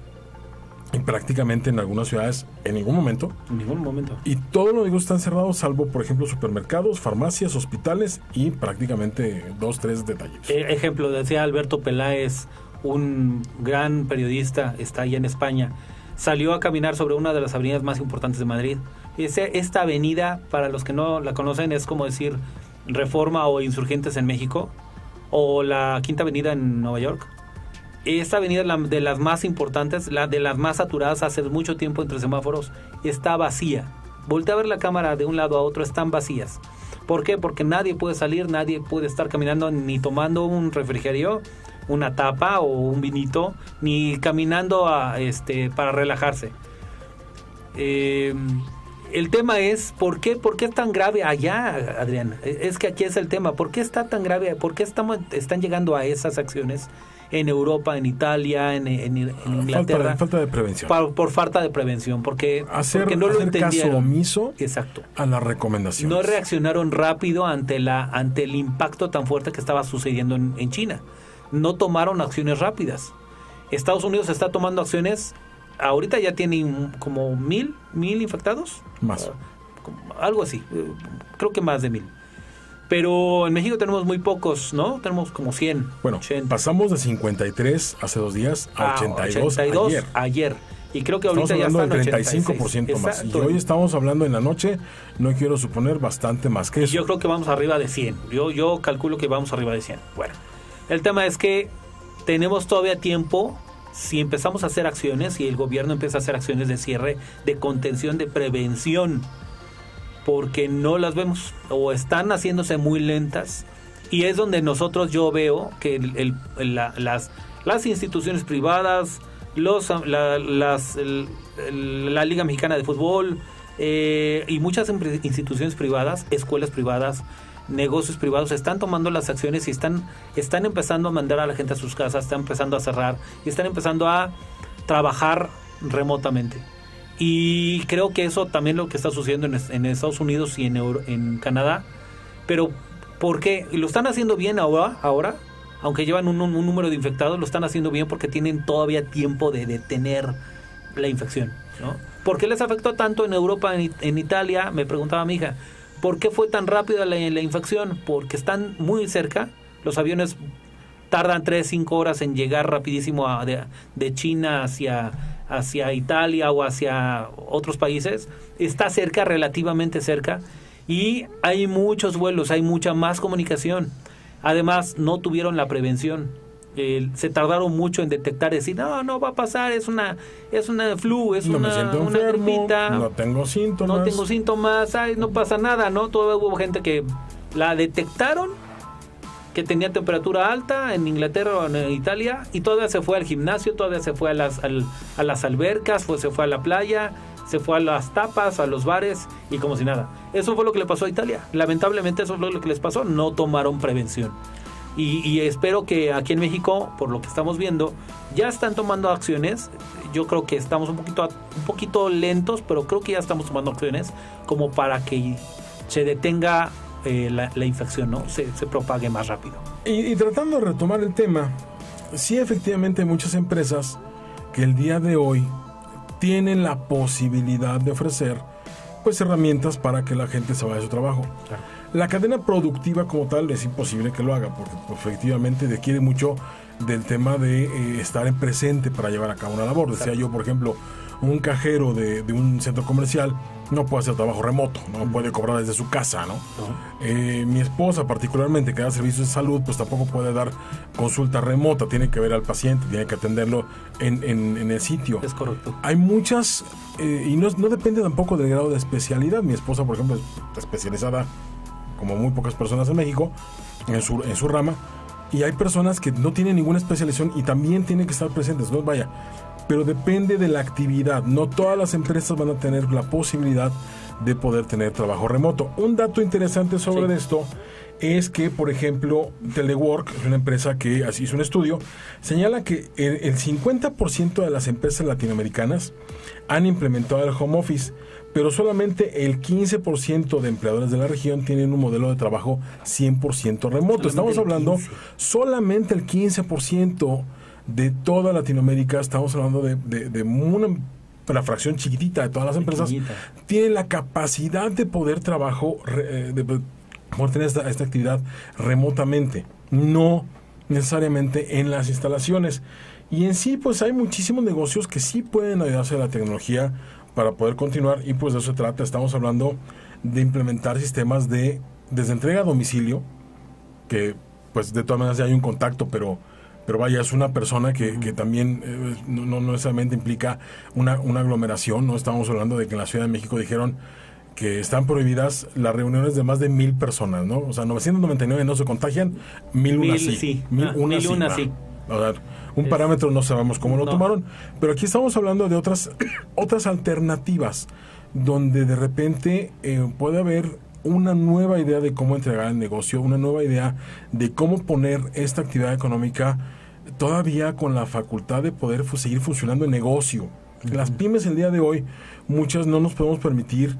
y prácticamente en algunas ciudades en ningún momento. En ningún momento. Y todos los negocios están cerrados, salvo, por ejemplo, supermercados, farmacias, hospitales y prácticamente dos, tres detalles. Eh, ejemplo, decía Alberto Peláez, un gran periodista, está allá en España, salió a caminar sobre una de las avenidas más importantes de Madrid. Esta avenida, para los que no la conocen, es como decir Reforma o Insurgentes en México, o la Quinta Avenida en Nueva York. esta avenida de las más importantes, la de las más saturadas hace mucho tiempo entre semáforos, está vacía. Voltea a ver la cámara de un lado a otro, están vacías. ¿Por qué? Porque nadie puede salir, nadie puede estar caminando ni tomando un refrigerio, una tapa o un vinito, ni caminando a, este, para relajarse. Eh, el tema es, ¿por qué, ¿por qué es tan grave allá, Adrián? Es que aquí es el tema. ¿Por qué está tan grave? ¿Por qué estamos, están llegando a esas acciones en Europa, en Italia, en, en- en Inglaterra? de, falta de prevención. Por, por falta de prevención, porque, hacer porque no lo hacer caso entendieron. omiso Exacto. a las recomendaciones. No reaccionaron rápido ante, la, ante el impacto tan fuerte que estaba sucediendo en, en China. No tomaron acciones rápidas. Estados Unidos está tomando acciones. Ahorita ya tienen como mil, mil infectados. Más. Ah, algo así. eh, Creo que más de mil. Pero en México tenemos muy pocos, ¿no? Tenemos como 100. Bueno, 80. pasamos de 53 hace dos días a Ah, 82, 82 ayer. ayer. Y creo que Estamos ahorita ya hablando están del 35% 86. más. Y hoy estamos hablando en la noche, no quiero suponer bastante más que eso. Yo creo que vamos arriba de 100. Yo, yo calculo que vamos arriba de 100. Bueno, el tema es que tenemos todavía tiempo. Si empezamos a hacer acciones y el gobierno empieza a hacer acciones de cierre, de contención, de prevención, porque no las vemos o están haciéndose muy lentas. Y es donde nosotros yo veo que las, instituciones privadas, los, la, la Liga Mexicana de Fútbol eh, y muchas instituciones privadas, escuelas privadas, negocios privados están tomando las acciones y están, están empezando a mandar a la gente a sus casas, están empezando a cerrar y están empezando a trabajar remotamente. Y creo que eso también lo que está sucediendo en, es- en Estados Unidos y en, Euro- en Canadá. Pero, ¿por qué? Y Lo están haciendo bien ahora, ahora aunque llevan un, número de infectados, lo están haciendo bien porque tienen todavía tiempo de detener la infección. ¿Por qué les afectó tanto en Europa, en, en Italia? Me preguntaba mi hija. ¿Por qué fue tan rápida la, infección? Porque están muy cerca. Los aviones tardan 3, 5 horas en llegar rapidísimo a- de, de China hacia, hacia Italia o hacia otros países. Está cerca, relativamente cerca. Y hay muchos vuelos, hay mucha más comunicación. Además, no tuvieron la prevención. Eh, se tardaron mucho en detectar, decir, no, no va a pasar, es una, es una flu, es no una, me siento una enfermo, gripita, no tengo síntomas. no tengo síntomas, ay, no pasa nada, ¿no? Todavía hubo gente que la detectaron, que tenía temperatura alta en Inglaterra o en Italia, y todavía se fue al gimnasio, todavía se fue a las, al- a las albercas, fue, se fue a la playa, se fue a las tapas, a los bares, y como si nada. Eso fue lo que le pasó a Italia. Lamentablemente eso fue lo que les pasó, no tomaron prevención. Y, y espero que aquí en México, por lo que estamos viendo, ya están tomando acciones. Yo creo que estamos un poquito, un poquito lentos, pero creo que ya estamos tomando acciones como para que se detenga eh, la, la infección, ¿no? Se, se propague más rápido. Y, y tratando de retomar el tema, sí efectivamente hay muchas empresas que el día de hoy tienen la posibilidad de ofrecer pues herramientas para que la gente se vaya a su trabajo. La cadena productiva como tal es imposible que lo haga porque pues, efectivamente requiere mucho del tema de eh, estar en presente para llevar a cabo una labor. Decía yo, por ejemplo, un cajero de, de un centro comercial no puede hacer trabajo remoto, no puede cobrar desde su casa, ¿no? Eh, mi esposa particularmente que da servicios de salud, pues tampoco puede dar consulta remota, tiene que ver al paciente, tiene que atenderlo en, en- en el sitio. Es correcto. Hay muchas, eh, y no, no depende tampoco del grado de especialidad. Mi esposa, por ejemplo, es especializada, como muy pocas personas en México, en su, en su rama, y hay personas que no tienen ninguna especialización y también tienen que estar presentes. No vaya, pero depende de la actividad. No todas las empresas van a tener la posibilidad de poder tener trabajo remoto. Un dato interesante sobre Sí. esto es que, por ejemplo, Telework, una empresa que así hizo un estudio, señala que el, el 50% de las empresas latinoamericanas han implementado el home office, pero solamente el 15% de empleadores de la región tienen un modelo de trabajo 100% remoto. Estamos hablando 15. solamente el 15% de toda Latinoamérica, estamos hablando de, de- de una, una fracción chiquitita de todas las empresas, Pequeñita. tienen la capacidad de poder trabajo, eh, de poder tener esta, esta actividad remotamente, no necesariamente en las instalaciones. Y en sí, pues hay muchísimos negocios que sí pueden ayudarse a la tecnología para poder continuar y pues de eso se trata. Estamos hablando de implementar sistemas de desde entrega a domicilio, que pues de todas maneras ya hay un contacto, pero pero vaya, es una persona que, que también eh, no, no necesariamente implica una, una aglomeración, no estamos hablando de que en la Ciudad de México dijeron que están prohibidas las reuniones de más de mil personas, ¿no? O sea, 999 no se contagian, mil una Mil sí. sí. Mil Ah, una mil sí. una va. sí. O sea, un Es- parámetro no sabemos cómo lo No. tomaron, pero aquí estamos hablando de otras, otras alternativas, donde de repente eh, puede haber una nueva idea de cómo entregar el negocio, una nueva idea de cómo poner esta actividad económica todavía con la facultad de poder seguir funcionando en negocio. Las pymes el día de hoy, muchas no nos podemos permitir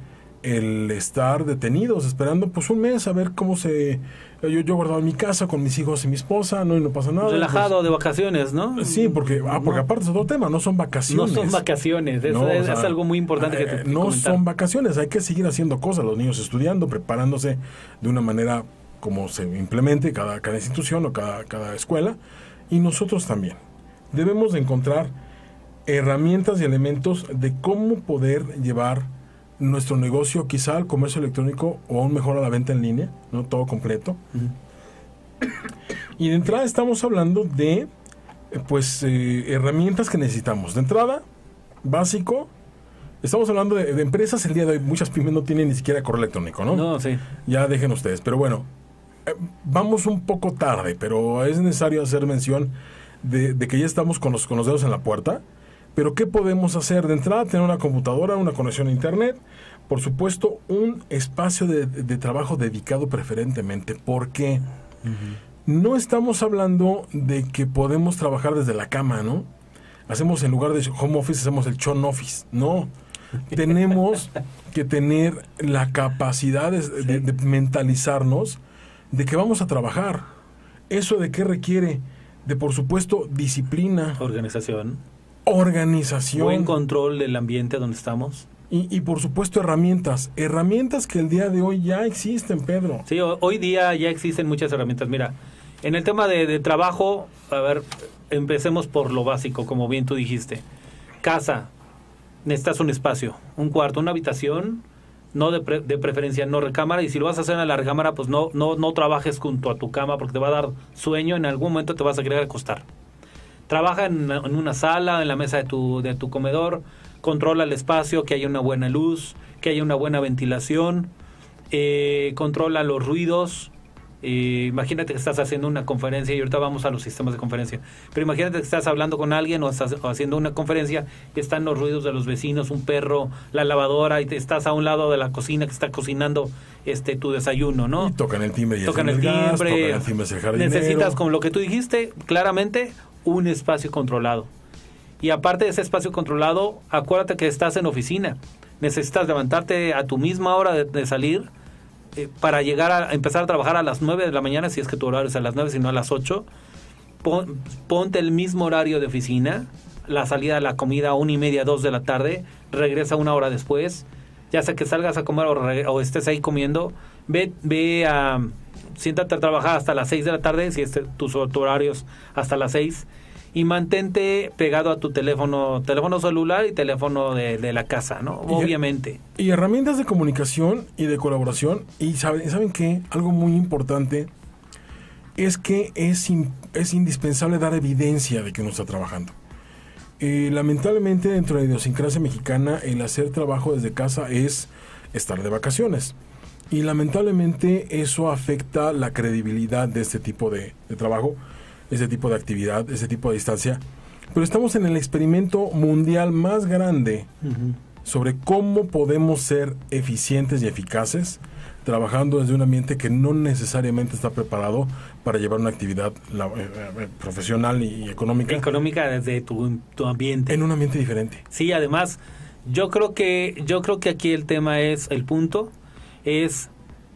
el estar detenidos, esperando pues un mes a ver cómo se... Yo, yo guardado en mi casa con mis hijos y mi esposa, no, y no pasa nada. Relajado de vacaciones, ¿no? pues, sí, porque, ah, porque No. aparte es otro tema, no son No vacaciones. son vacaciones, es, No, o es- sea, es algo muy importante que eh, te No comentar. son vacaciones, hay que seguir haciendo cosas, los niños estudiando, preparándose de una manera como se implemente cada, cada institución o cada, cada escuela, y nosotros también. Debemos de encontrar herramientas y elementos de cómo poder llevar nuestro negocio quizá al comercio electrónico o aún mejor a la venta en línea, no todo completo. Y de entrada estamos hablando de eh, pues eh, herramientas que necesitamos. De entrada, básico, estamos hablando de, de empresas el día de hoy, muchas pymes no tienen ni siquiera correo electrónico, ¿no? No, sí. Ya dejen ustedes, pero bueno, eh, vamos un poco tarde, pero es necesario hacer mención de, de que ya estamos con los, con los dedos en la puerta. Pero ¿qué podemos hacer? De entrada, tener una computadora, una conexión a Internet, por supuesto, un espacio de, de trabajo dedicado preferentemente. porque No estamos hablando de que podemos trabajar desde la cama, ¿no? Hacemos en lugar de home office, hacemos el chon office. No. Tenemos que tener la capacidad de, de- de mentalizarnos de que vamos a trabajar. ¿Eso de qué requiere? De, por supuesto, disciplina, Organización. Organización Buen control del ambiente donde estamos. y, y, por supuesto, herramientas. Herramientas que el día de hoy ya existen, Pedro. Sí, ho- hoy día ya existen muchas herramientas. Mira, en el tema de, de trabajo, a ver, empecemos por lo básico, como bien tú dijiste. Casa, necesitas un espacio, un cuarto, una habitación, no de, pre- de preferencia no recámara, y si lo vas a hacer en la recámara, pues no, no, no trabajes junto a tu cama porque te va a dar sueño, en algún momento te vas a querer acostar. Trabaja en, en una sala, en la mesa de tu, de tu comedor, controla el espacio, que haya una buena luz, que haya una buena ventilación, eh, controla los ruidos. eh, imagínate que estás haciendo una conferencia y ahorita vamos a los sistemas de conferencia. Pero imagínate que estás hablando con alguien o estás o haciendo una conferencia y están los ruidos de los vecinos, un perro, la lavadora y te estás a un lado de la cocina que está cocinando este tu desayuno, ¿no? Y tocan el timbre y tocan el encienden gas, timbre. tocan el timbre necesitas, como lo que tú dijiste, claramente un espacio controlado. Y aparte de ese espacio controlado, acuérdate que estás en oficina. Necesitas levantarte a tu misma hora de, salir eh, para llegar a empezar a trabajar a las 9 de la mañana, si es que tu horario es a las 9, si no a las 8. Pon- ponte el mismo horario de oficina, la salida de la comida a una y media, dos de la tarde, regresa una hora después, ya sea que salgas a comer o, estés ahí comiendo, ve, ve a, siéntate a trabajar hasta las 6 de la tarde, si este, tus tu horarios hasta las 6, y mantente pegado a tu teléfono, teléfono celular y teléfono de, de la casa, ¿no? Y- Obviamente. Y herramientas de comunicación y de colaboración. Y saben, ¿saben qué? Algo muy importante es que es, in- es indispensable dar evidencia de que uno está trabajando. Eh, lamentablemente dentro de la idiosincrasia mexicana el hacer trabajo desde casa es estar de vacaciones. Y lamentablemente eso afecta la credibilidad de este tipo de, de trabajo, este tipo de actividad, este tipo de distancia. Pero estamos en el experimento mundial más grande sobre cómo podemos ser eficientes y eficaces trabajando desde un ambiente que no necesariamente está preparado para llevar una actividad la- eh, eh, profesional y económica Económica desde tu, tu ambiente. en un ambiente diferente. Sí, además, yo creo que yo creo que aquí el tema es el punto es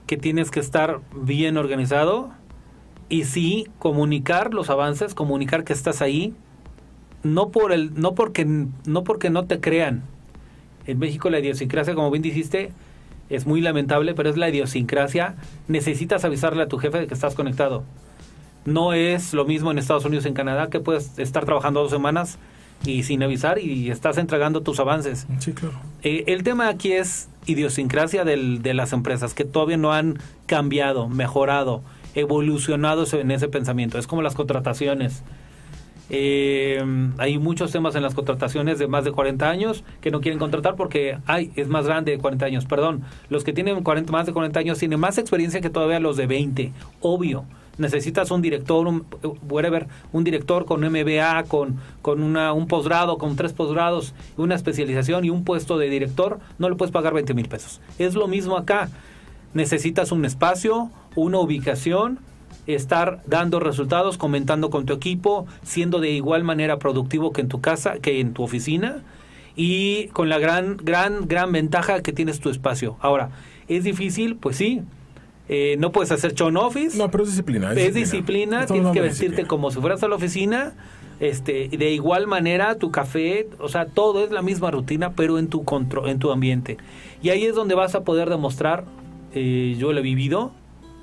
que tienes que estar bien organizado y sí comunicar los avances, comunicar que estás ahí, no por el no porque no porque no te crean. En México la idiosincrasia, como bien dijiste, es muy lamentable, pero es la idiosincrasia. Necesitas avisarle a tu jefe de que estás conectado. No es lo mismo en Estados Unidos, en Canadá, que puedes estar trabajando dos semanas y sin avisar y estás entregando tus avances. Sí, claro. Eh, el tema aquí es idiosincrasia del- de las empresas que todavía no han cambiado, mejorado, evolucionado ese- en ese pensamiento. Es como las contrataciones. Eh, hay muchos temas en las contrataciones de más de 40 años que no quieren contratar porque ay, es más grande de 40 años. Perdón, los que tienen 40, más de 40 años tienen más experiencia que todavía los de 20. Obvio. Necesitas un director, un, whatever, un director con MBA, con, con una, un posgrado, con tres posgrados, una especialización y un puesto de director, no le puedes pagar 20 mil pesos. Es lo mismo acá. Necesitas un espacio, una ubicación, estar dando resultados, comentando con tu equipo, siendo de igual manera productivo que en tu casa, que en tu oficina y con la gran, gran, gran ventaja que tienes tu espacio. Ahora, ¿es difícil? Pues sí. Eh, no puedes hacer chon office. No, pero es disciplina. Es, disciplina, tienes que vestirte como si fueras a la oficina. Este, de igual manera, tu café, o sea, todo es la misma rutina, pero en tu control, en tu ambiente. Y ahí es donde vas a poder demostrar, eh, yo lo he vivido,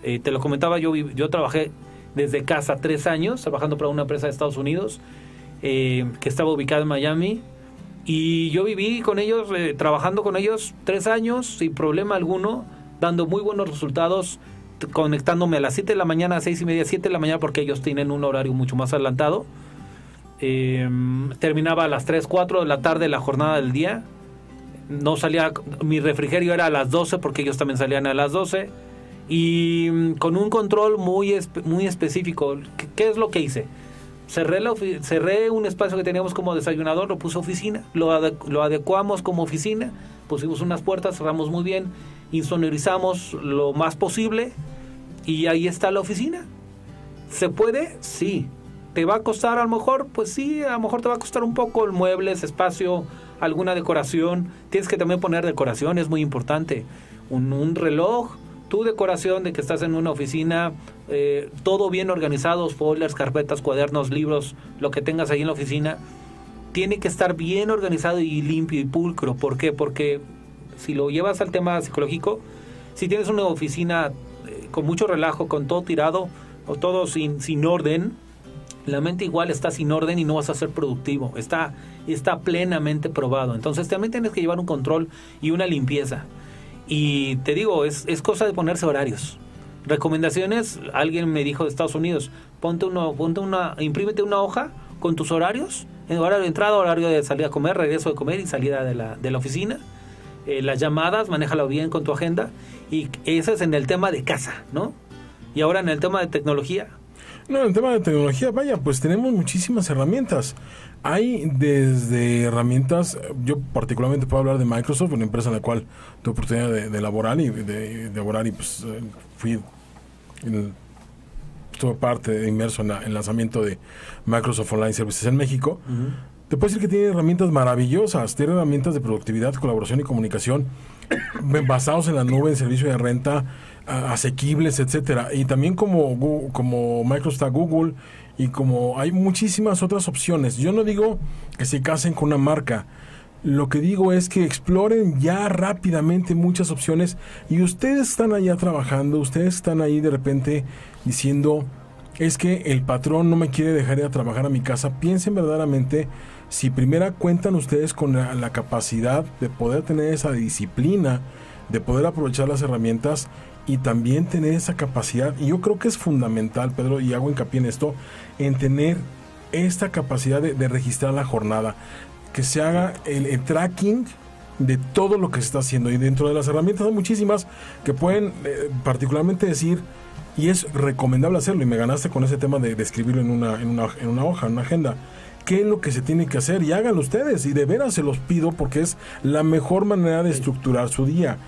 eh, te lo comentaba, yo, yo trabajé desde casa tres años, trabajando para una empresa de Estados Unidos, eh, que estaba ubicada en Miami. Y yo viví con ellos, eh, trabajando con ellos tres años, sin problema alguno, dando muy buenos resultados, conectándome a las 7 de la mañana, a 6 y media, 7 de la mañana, porque ellos tienen un horario mucho más adelantado. terminaba a las 3, 4 de la tarde la jornada del día. No salía, mi refrigerio era a las 12 porque ellos también salían a las 12 y mm, con un control muy, muy específico. ¿Qué, es lo que hice? Cerré, cerré un espacio que teníamos como desayunador, lo puse oficina, lo, lo adecuamos como oficina, pusimos unas puertas, cerramos muy bien, insonorizamos lo más posible y ahí está la oficina. ¿Se puede? Sí. ¿Te va a costar a lo mejor? Pues sí, a lo mejor te va a costar un poco el muebles, espacio, alguna decoración. Tienes que también poner decoración, es muy importante. Un reloj, tu decoración de que estás en una oficina, eh, todo bien organizado, folders, carpetas, cuadernos, libros, lo que tengas ahí en la oficina, tiene que estar bien organizado y limpio y pulcro. ¿Por qué? Porque si lo llevas al tema psicológico, si tienes una oficina eh, con mucho relajo, con todo tirado o todo sin, sin orden, la mente igual está sin orden y no vas a ser productivo. Está, está plenamente probado. Entonces también tienes que llevar un control y una limpieza. Y te digo, es, es cosa de ponerse horarios. Recomendaciones, alguien me dijo de Estados Unidos, ponte uno, ponte una, imprímete una hoja con tus horarios, en horario de entrada, horario de salida a comer, regreso de comer y salida de la, de la oficina. Eh, las llamadas, manéjalo bien con tu agenda. Y eso es en el tema de casa, ¿no? Y ahora en el tema de tecnología. No, en el tema de tecnología, vaya, pues tenemos muchísimas herramientas. Hay desde herramientas, yo particularmente puedo hablar de Microsoft, una empresa en la cual tuve oportunidad de, de laborar y de, de, y pues eh, fui en, estuve parte inmerso en, el lanzamiento de Microsoft Online Services en México. Te puedo decir que tiene herramientas maravillosas, tiene herramientas de productividad, colaboración y comunicación basados en la nube, en servicio de renta, asequibles, etcétera. Y también como, como Microsoft Google y como hay muchísimas otras opciones. Yo no digo que se casen con una marca. Lo que digo es que exploren ya rápidamente muchas opciones y ustedes están allá trabajando, ustedes están ahí de repente diciendo, es que el patrón no me quiere dejar ir a trabajar a mi casa. Piensen verdaderamente si primero cuentan ustedes con la capacidad de poder tener esa disciplina, de poder aprovechar las herramientas y también tener esa capacidad, y yo creo que es fundamental, Pedro, y hago hincapié en esto, en tener esta capacidad de, registrar la jornada, que se haga el, tracking de todo lo que se está haciendo. Y dentro de las herramientas hay muchísimas que pueden eh, particularmente decir, y es recomendable hacerlo, y me ganaste con ese tema de, de escribirlo en una, en, una, en una hoja, en una agenda. Qué es lo que se tiene que hacer y háganlo ustedes y de veras se los pido porque es la mejor manera de estructurar su día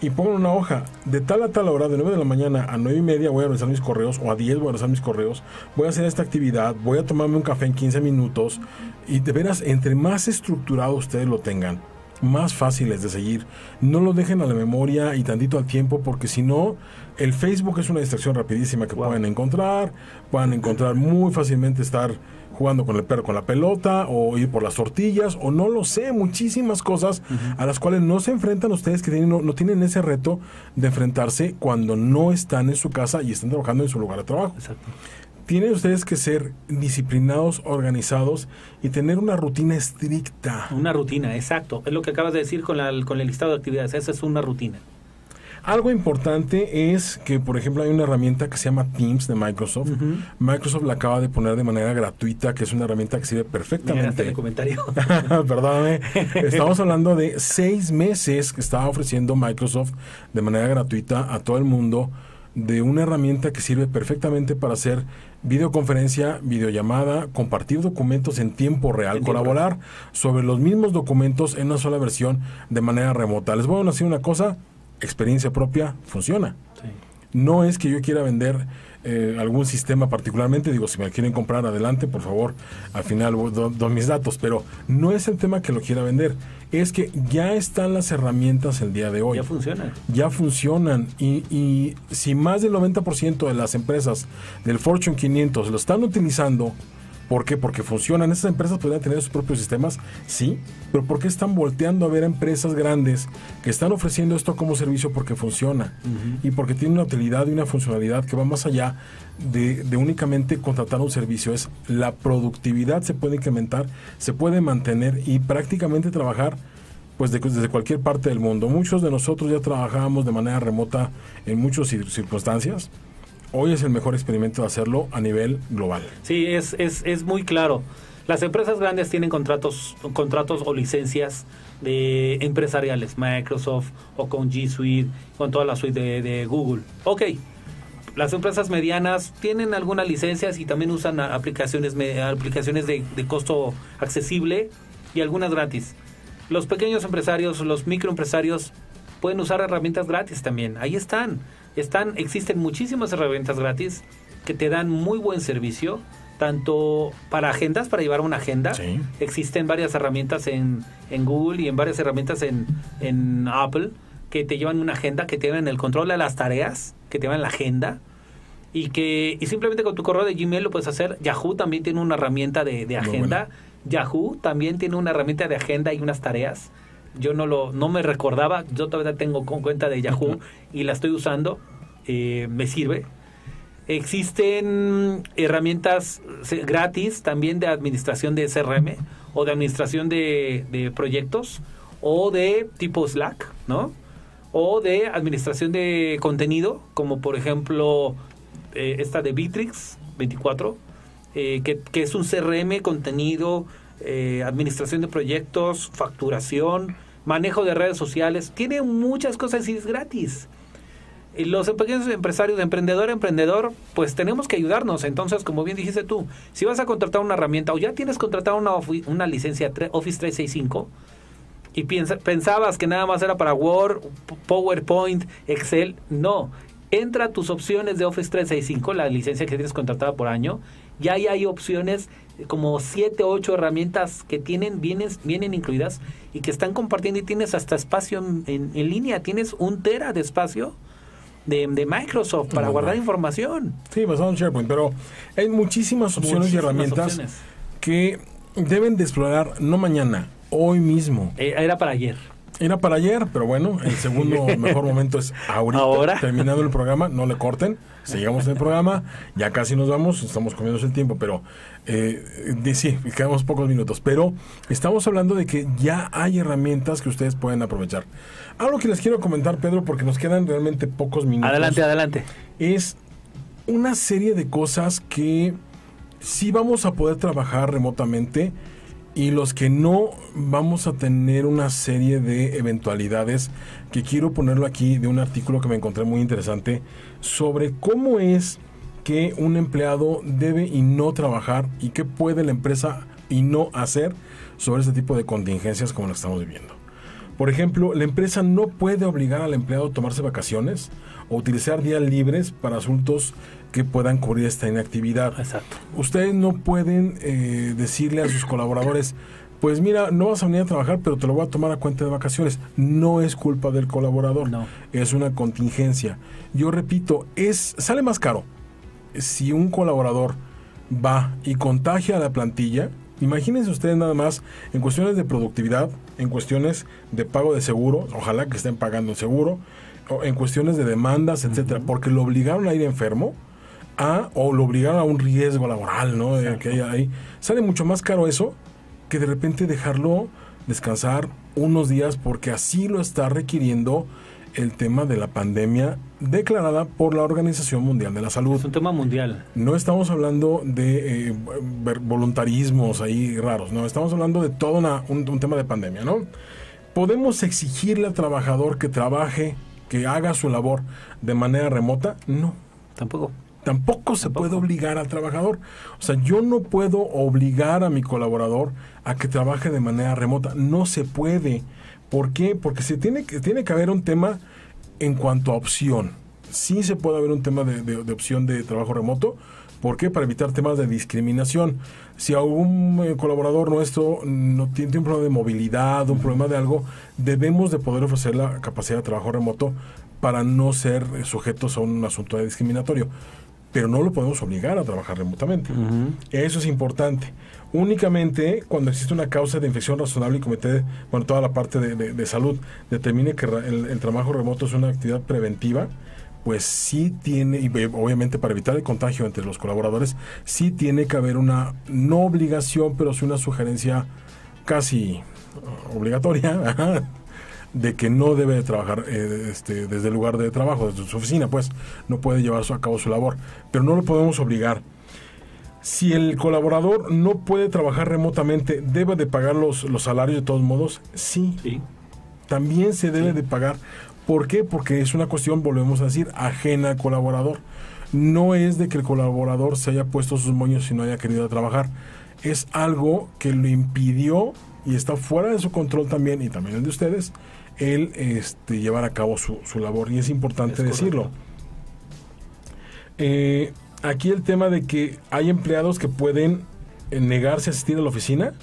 y pongan una hoja de tal a tal hora, de 9 de la mañana a 9 y media voy a revisar mis correos o a 10 voy a revisar mis correos, voy a hacer esta actividad, voy a tomarme un café en 15 minutos y de veras, entre más estructurado ustedes lo tengan, más fáciles de seguir. No lo dejen a la memoria y tantito al tiempo porque si no, el Facebook es una distracción rapidísima que pueden encontrar, pueden encontrar muy fácilmente estar jugando con el perro con la pelota o ir por las tortillas o no lo sé, muchísimas cosas a las cuales no se enfrentan ustedes que tienen, no, tienen ese reto de enfrentarse cuando no están en su casa y están trabajando en su lugar de trabajo. Tienen ustedes que ser disciplinados, organizados y tener una rutina estricta. Una rutina, exacto. Es lo que acabas de decir con, la, con el listado de actividades. Esa es una rutina. Algo importante es que, por ejemplo, hay una herramienta que se llama Teams de Microsoft. Microsoft la acaba de poner de manera gratuita, que es una herramienta que sirve perfectamente. el comentario. Perdóname. Estamos hablando de seis meses que estaba ofreciendo Microsoft de manera gratuita a todo el mundo de una herramienta que sirve perfectamente para hacer videoconferencia, videollamada, compartir documentos en tiempo real, colaborar sobre los mismos documentos en una sola versión de manera remota. Les voy a decir una cosa, experiencia propia, funciona. No es que yo quiera vender eh, algún sistema particularmente, digo, si me quieren comprar adelante, por favor, al final doy mis datos, pero no es el tema que lo quiera vender, es que ya están las herramientas el día de hoy. Ya funcionan. Ya funcionan y, y si más del 90% de las empresas del Fortune 500 lo están utilizando, ¿Por qué? Porque funcionan. Esas empresas podrían tener sus propios sistemas, sí, pero ¿por qué están volteando a ver a empresas grandes que están ofreciendo esto como servicio porque funciona? Y porque tiene una utilidad y una funcionalidad que va más allá de, únicamente contratar un servicio. Es la productividad se puede incrementar, se puede mantener y prácticamente trabajar pues desde cualquier parte del mundo. Muchos de nosotros ya trabajábamos de manera remota en muchas circunstancias hoy es el mejor experimento de hacerlo a nivel global. Sí, es, es, es muy claro. Las empresas grandes tienen contratos, contratos o licencias de empresariales, Microsoft o con G Suite, con toda la suite de, Google. Ok, las empresas medianas tienen algunas licencias y también usan aplicaciones, aplicaciones de, de, costo accesible y algunas gratis. Los pequeños empresarios, los microempresarios pueden usar herramientas gratis también. Ahí están. Están, existen muchísimas herramientas gratis que te dan muy buen servicio, tanto para agendas, para llevar una agenda. Existen varias herramientas en, en, Google y en varias herramientas en, en Apple que te llevan una agenda, que te llevan el control de las tareas, que te llevan la agenda y que y simplemente con tu correo de Gmail lo puedes hacer. Yahoo también tiene una herramienta de, de agenda. Yahoo también tiene una herramienta de agenda y unas tareas yo no lo no me recordaba, yo todavía tengo con cuenta de Yahoo y la estoy usando, eh, me sirve. Existen herramientas gratis también de administración de CRM o de administración de, proyectos o de tipo Slack, ¿no? O de administración de contenido, como por ejemplo eh, esta de Bitrix 24, eh, que, que, es un CRM, contenido, administración de proyectos, facturación, manejo de redes sociales, tiene muchas cosas y es gratis. Y los pequeños empresarios, emprendedor, emprendedor, pues tenemos que ayudarnos. Entonces, como bien dijiste tú, si vas a contratar una herramienta o ya tienes contratado una, una licencia Office 365 y pensabas que nada más era para Word, PowerPoint, Excel, no. Entra a tus opciones de Office 365, la licencia que tienes contratada por año, ya hay opciones como siete o ocho herramientas que tienen, vienen, vienen incluidas y que están compartiendo y tienes hasta espacio en, línea, tienes un tera de espacio de, Microsoft para guardar información. Sí, basado en SharePoint, pero hay muchísimas opciones y herramientas que deben de explorar no mañana, hoy mismo. Eh, era para ayer. Era para ayer, pero bueno, el segundo mejor momento es ahorita, ¿Ahora? terminando el programa, no le corten, seguimos en el programa, ya casi nos vamos, estamos comiendo el tiempo, pero eh, sí, quedamos pocos minutos, pero estamos hablando de que ya hay herramientas que ustedes pueden aprovechar. Algo que les quiero comentar, Pedro, porque nos quedan realmente pocos minutos. Adelante, adelante. Es una serie de cosas que sí vamos a poder trabajar remotamente, y los que no vamos a tener una serie de eventualidades que quiero ponerlo aquí de un artículo que me encontré muy interesante sobre cómo es que un empleado debe y no trabajar y qué puede la empresa y no hacer sobre este tipo de contingencias como lo estamos viviendo. Por ejemplo, la empresa no puede obligar al empleado a tomarse vacaciones o utilizar días libres para asuntos que puedan cubrir esta inactividad. Exacto. Ustedes no pueden eh, decirle a sus colaboradores, pues mira, no vas a venir a trabajar, pero te lo voy a tomar a cuenta de vacaciones. No es culpa del colaborador, no. es una contingencia. Yo repito, es sale más caro si un colaborador va y contagia a la plantilla. Imagínense ustedes nada más en cuestiones de productividad, en cuestiones de pago de seguro, ojalá que estén pagando el seguro, en cuestiones de demandas, etcétera, porque lo obligaron a ir enfermo o lo obligaron a un riesgo laboral, ¿no? que hay ahí. Sale mucho más caro eso que de repente dejarlo descansar unos días porque así lo está requiriendo el tema de la pandemia declarada por la Organización Mundial de la Salud. Es un tema mundial. No estamos hablando de eh, voluntarismos ahí raros, no, estamos hablando de todo un, un tema de pandemia, ¿no? ¿Podemos exigirle al trabajador que trabaje, que haga su labor de manera remota? No. Tampoco. Tampoco se puede obligar al trabajador. O sea, yo no puedo obligar a mi colaborador a que trabaje de manera remota. No se puede. ¿Por qué? Porque se tiene que, tiene que haber un tema en cuanto a opción. Sí se puede haber un tema de, opción de trabajo remoto. ¿Por qué? Para evitar temas de discriminación. Si algún eh, colaborador nuestro no tiene un problema de movilidad, un problema de algo, debemos de poder ofrecer la capacidad de trabajo remoto para no ser sujetos a un asunto discriminatorio. Pero no lo podemos obligar a trabajar remotamente. Eso es importante únicamente cuando existe una causa de infección razonable y comete, bueno, toda la parte de, salud determine que el, trabajo remoto es una actividad preventiva, pues sí tiene, y obviamente para evitar el contagio entre los colaboradores, sí tiene que haber una, no obligación, pero sí una sugerencia casi obligatoria de que no debe trabajar eh, este, desde el lugar de trabajo, desde su oficina, pues no puede llevar a cabo su labor, pero no lo podemos obligar si el colaborador no puede trabajar remotamente, ¿debe de pagar los, los salarios de todos modos? Sí. También se debe de pagar. ¿Por qué? Porque es una cuestión, volvemos a decir, ajena al colaborador. No es de que el colaborador se haya puesto sus moños y no haya querido trabajar. Es algo que lo impidió y está fuera de su control también, y también el de ustedes, el este, llevar a cabo su, su labor. Y es importante decirlo. Eh, aquí el tema de que hay empleados que pueden eh, negarse a asistir a la oficina.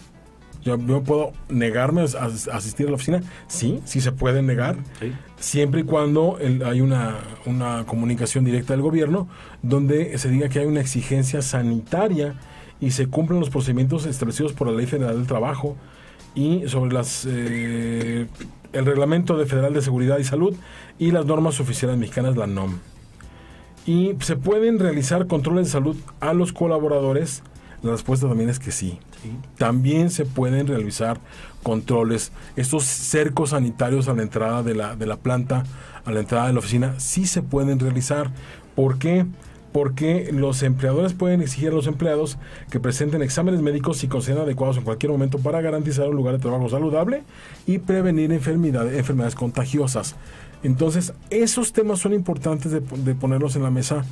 Yo, puedo negarme a, asistir a la oficina. Sí, sí se puede negar. Siempre y cuando hay una, una comunicación directa del gobierno donde se diga que hay una exigencia sanitaria y se cumplen los procedimientos establecidos por la Ley Federal del Trabajo y sobre las eh, el Reglamento de Federal de Seguridad y Salud y las normas oficiales mexicanas, la NOM y se pueden realizar controles de salud a los colaboradores. La respuesta también es que sí. También se pueden realizar controles. Estos cercos sanitarios a la entrada de la, de la planta, a la entrada de la oficina, sí se pueden realizar. ¿Por qué? Porque los empleadores pueden exigir a los empleados que presenten exámenes médicos y consideran adecuados en cualquier momento para garantizar un lugar de trabajo saludable y prevenir enfermedades, enfermedades contagiosas. Entonces, esos temas son importantes de, ponerlos en la mesa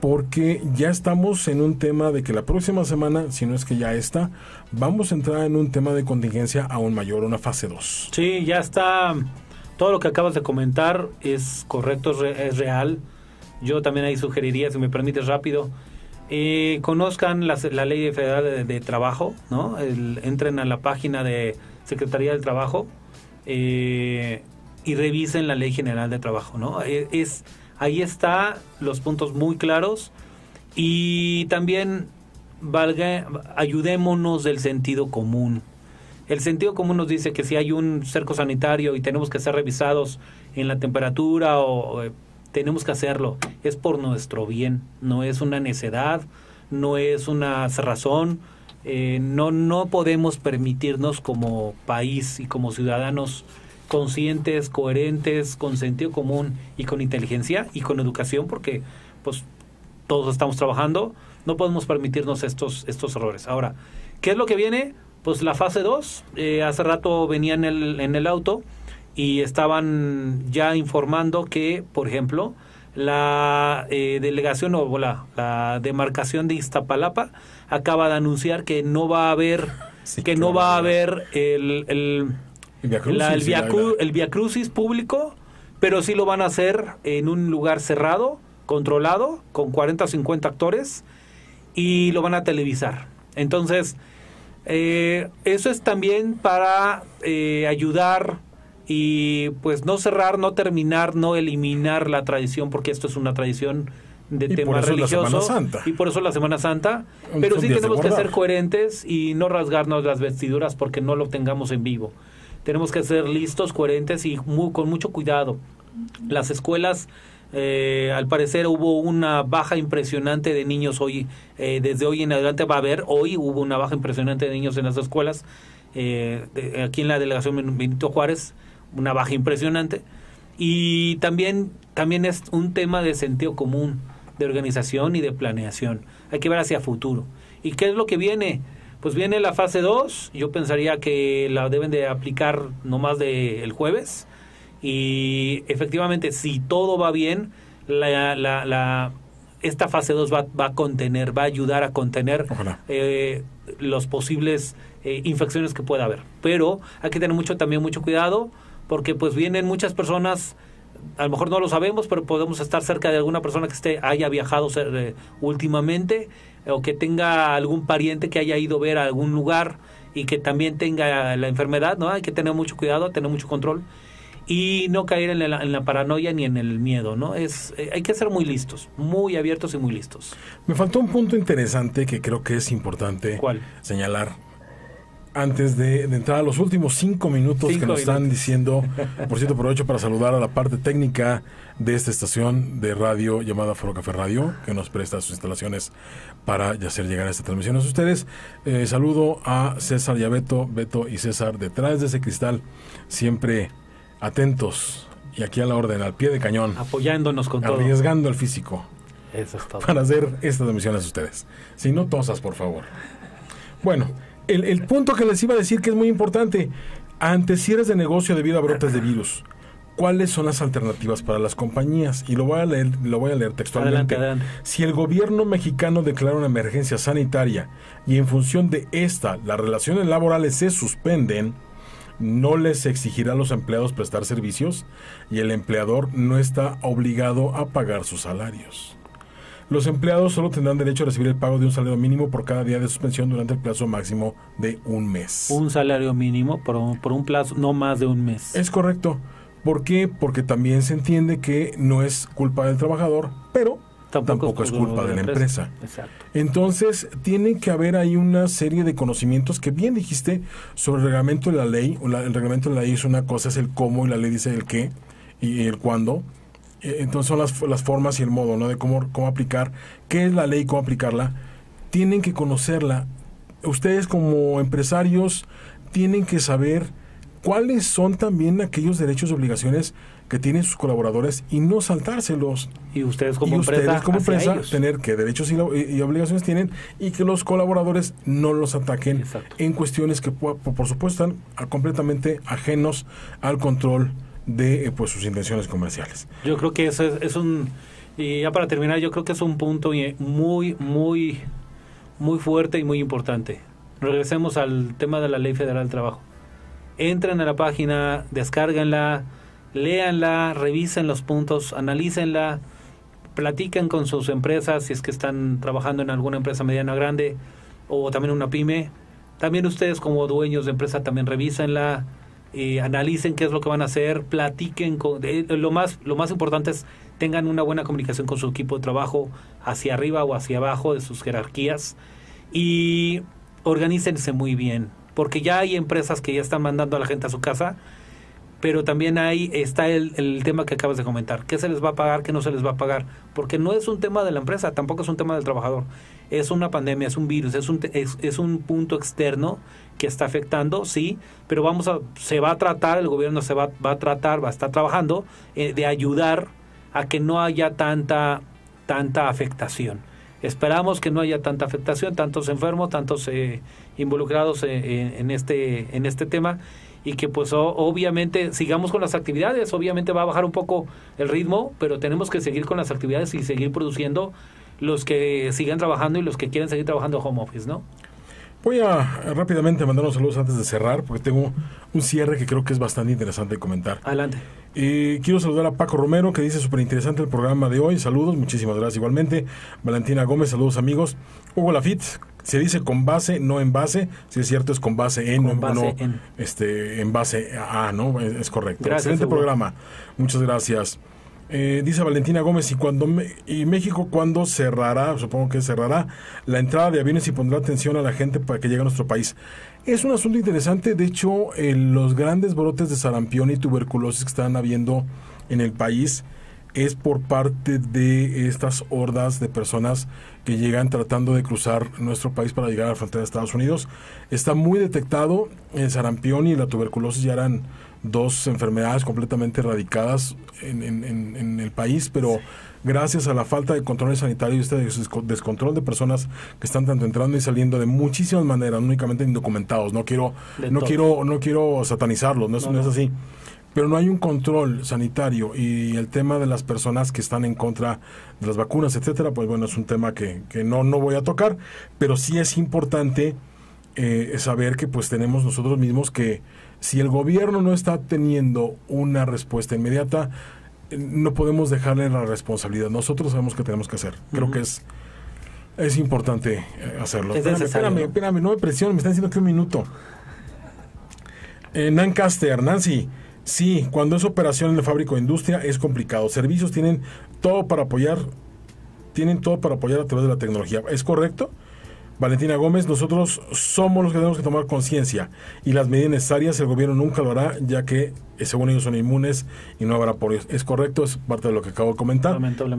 porque ya estamos en un tema de que la próxima semana, si no es que ya está, vamos a entrar en un tema de contingencia aún mayor, una fase 2. Sí, ya está. Todo lo que acabas de comentar es correcto, es, real. Yo también ahí sugeriría, si me permites rápido, eh, conozcan la, ley federal de, trabajo, ¿no? entren a la página de Secretaría del Trabajo. Eh, y revisen la Ley General de Trabajo, ¿no? E, es, ahí está los puntos muy claros y también valga, ayudémonos del sentido común. El sentido común nos dice que si hay un cerco sanitario y tenemos que ser revisados en la temperatura o, eh, tenemos que hacerlo, es por nuestro bien, no es una necedad, no es una cerrazón, eh, no, no podemos permitirnos como país y como ciudadanos conscientes, coherentes, con sentido común y con inteligencia y con educación, porque pues todos estamos trabajando, no podemos permitirnos estos, estos errores. Ahora, ¿qué es lo que viene? Pues la fase 2, eh, hace rato venía en el, en el auto y estaban ya informando que, por ejemplo, la eh, delegación o la, la, demarcación de Iztapalapa acaba de anunciar que no va a haber que no va a haber el el, via crucis, público, pero sí lo van a hacer en un lugar cerrado, controlado, con 40 o 50 actores, y lo van a televisar. Entonces, eh, eso es también para eh, ayudar y pues no cerrar, no terminar, no eliminar la tradición, porque esto es una tradición de tema religioso y por eso la Semana Santa, pero sí tenemos que ser coherentes y no rasgarnos las vestiduras porque no lo tengamos en vivo. Tenemos que ser listos, coherentes y con mucho cuidado. Las escuelas, eh, al parecer hubo una baja impresionante de niños hoy, eh, desde hoy en adelante va a haber, hoy hubo una baja impresionante de niños en las escuelas, eh, aquí en la delegación Benito Juárez, una baja impresionante. Y también, también es un tema de sentido común, de organización y de planeación. Hay que ver hacia futuro. ¿Y qué es lo que viene? Pues viene la fase 2, yo pensaría que la deben de aplicar no más de el jueves y efectivamente si todo va bien, la, la, la esta fase 2 va, va, a contener, va a ayudar a contener eh, los posibles eh, infecciones que pueda haber. Pero hay que tener mucho también mucho cuidado porque pues vienen muchas personas a lo mejor no lo sabemos, pero podemos estar cerca de alguna persona que esté haya viajado eh, últimamente o que tenga algún pariente que haya ido a ver a algún lugar y que también tenga la enfermedad, ¿no? Hay que tener mucho cuidado, tener mucho control y no caer en la, en la paranoia ni en el miedo, ¿no? Es, eh, hay que ser muy listos, muy abiertos y muy listos. Me faltó un punto interesante que creo que es importante ¿Cuál? señalar antes de, de, entrar a los últimos cinco minutos cinco que nos minutos. están diciendo. Por cierto, aprovecho para saludar a la parte técnica de esta estación de radio llamada Foro Café Radio, que nos presta sus instalaciones para hacer llegar esta transmisión a ustedes. Eh, saludo a César y a Beto, Beto y César detrás de ese cristal, siempre atentos y aquí a la orden, al pie de cañón, apoyándonos con todo. arriesgando el físico Eso es todo. para hacer estas transmisiones a ustedes. Si no tosas, por favor. Bueno, el, el, punto que les iba a decir que es muy importante, ante cierres de negocio debido a brotes de virus, ¿cuáles son las alternativas para las compañías? Y lo voy a leer, lo voy a leer textualmente. Adelante, adelante. Si el gobierno mexicano declara una emergencia sanitaria y en función de esta las relaciones laborales se suspenden, no les exigirá a los empleados prestar servicios y el empleador no está obligado a pagar sus salarios. Los empleados solo tendrán derecho a recibir el pago de un salario mínimo por cada día de suspensión durante el plazo máximo de un mes. Un salario mínimo por un, por un plazo no más de un mes. Es correcto. ¿Por qué? Porque también se entiende que no es culpa del trabajador, pero tampoco, tampoco es culpa de la empresa. empresa. Exacto. Entonces, tiene que haber ahí una serie de conocimientos que bien dijiste sobre el reglamento de la ley. El reglamento de la ley es una cosa, es el cómo, y la ley dice el qué y el cuándo. Entonces son las, las formas y el modo, ¿no? De cómo, cómo aplicar, qué es la ley, cómo aplicarla. Tienen que conocerla. Ustedes como empresarios tienen que saber cuáles son también aquellos derechos y obligaciones que tienen sus colaboradores y no saltárselos. Y ustedes como y empresa, ustedes como empresa tener qué derechos y, y, obligaciones tienen y que los colaboradores no los ataquen Exacto. en cuestiones que por, por supuesto están completamente ajenos al control de pues sus intenciones comerciales. Yo creo que eso es, es, un y ya para terminar, yo creo que es un punto muy muy muy fuerte y muy importante. Regresemos al tema de la Ley Federal del Trabajo. Entren a la página, descárganla, léanla, revisen los puntos, analícenla, platiquen con sus empresas si es que están trabajando en alguna empresa mediana o grande o también una pyme. También ustedes como dueños de empresa también revísenla, eh, analicen qué es lo que van a hacer, platiquen con eh, lo más lo más importante es tengan una buena comunicación con su equipo de trabajo hacia arriba o hacia abajo de sus jerarquías y organícense muy bien, porque ya hay empresas que ya están mandando a la gente a su casa, pero también ahí está el, el tema que acabas de comentar, qué se les va a pagar, qué no se les va a pagar, porque no es un tema de la empresa, tampoco es un tema del trabajador, es una pandemia, es un virus, es un, es, es un punto externo que está afectando, sí, pero vamos a, se va a tratar, el gobierno se va, va a tratar, va a estar trabajando eh, de ayudar a que no haya tanta, tanta afectación. Esperamos que no haya tanta afectación, tantos enfermos, tantos eh, involucrados en, en, este, en este tema y que pues o, obviamente sigamos con las actividades, obviamente va a bajar un poco el ritmo, pero tenemos que seguir con las actividades y seguir produciendo los que sigan trabajando y los que quieren seguir trabajando home office, ¿no? Voy a rápidamente mandar unos saludos antes de cerrar, porque tengo un cierre que creo que es bastante interesante de comentar. Adelante. Eh, quiero saludar a Paco Romero, que dice súper interesante el programa de hoy. Saludos, muchísimas gracias igualmente. Valentina Gómez, saludos amigos. Hugo Lafitte, se dice con base, no en base. Si es cierto, es con base en, con no, base no, en. Este, en base a, ¿no? Es, es correcto. Gracias, Excelente Hugo. programa. Muchas gracias. Eh, dice Valentina Gómez, ¿y, cuando me, ¿y México cuándo cerrará, supongo que cerrará, la entrada de aviones y pondrá atención a la gente para que llegue a nuestro país? Es un asunto interesante, de hecho, eh, los grandes brotes de sarampión y tuberculosis que están habiendo en el país es por parte de estas hordas de personas que llegan tratando de cruzar nuestro país para llegar a la frontera de Estados Unidos. Está muy detectado, el sarampión y la tuberculosis ya eran dos enfermedades completamente erradicadas en, en el país, pero gracias a la falta de control sanitario y este descontrol de personas que están tanto entrando y saliendo de muchísimas maneras, únicamente indocumentados. No quiero, no quiero, no quiero satanizarlos, no es, no, es así. Pero no hay un control sanitario y el tema de las personas que están en contra de las vacunas, etcétera, pues bueno, es un tema que, que no, no voy a tocar, pero sí es importante eh, saber que pues tenemos nosotros mismos que si el gobierno no está teniendo una respuesta inmediata, no podemos dejarle la responsabilidad. Nosotros sabemos que tenemos que hacer. Creo que es es importante eh, hacerlo. espérame, espérame, espérame, no me presiones, me están diciendo que un minuto. Eh, Nancaster, Nancy, sí, cuando es operación en la fábrica o industria es complicado. Servicios tienen todo para apoyar, tienen todo para apoyar a través de la tecnología. ¿Es correcto? Valentina Gómez, nosotros somos los que tenemos que tomar conciencia y las medidas necesarias el gobierno nunca lo hará, ya que eh, según ellos son inmunes y no habrá por ellos. Es correcto, es parte de lo que acabo de comentar.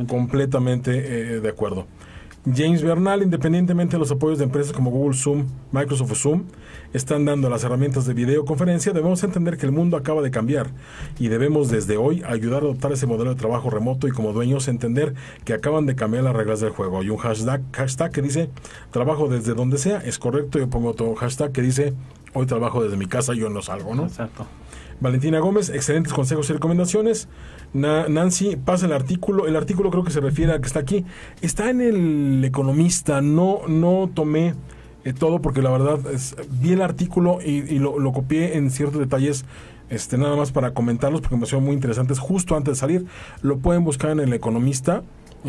Completamente eh, de acuerdo. James Bernal, independientemente de los apoyos de empresas como Google Zoom, Microsoft Zoom, están dando las herramientas de videoconferencia, debemos entender que el mundo acaba de cambiar y debemos desde hoy ayudar a adoptar ese modelo de trabajo remoto y como dueños entender que acaban de cambiar las reglas del juego. Hay un hashtag, hashtag que dice trabajo desde donde sea, es correcto, yo pongo otro hashtag que dice hoy trabajo desde mi casa, yo no salgo, ¿no? Exacto. Valentina Gómez, excelentes consejos y recomendaciones. Nancy, pasa el artículo. El artículo creo que se refiere a que está aquí. Está en el Economista. No, no tomé eh, todo porque la verdad es, vi el artículo y, lo, copié en ciertos detalles. Este, nada más para comentarlos porque me parecieron muy interesantes justo antes de salir. Lo pueden buscar en el Economista.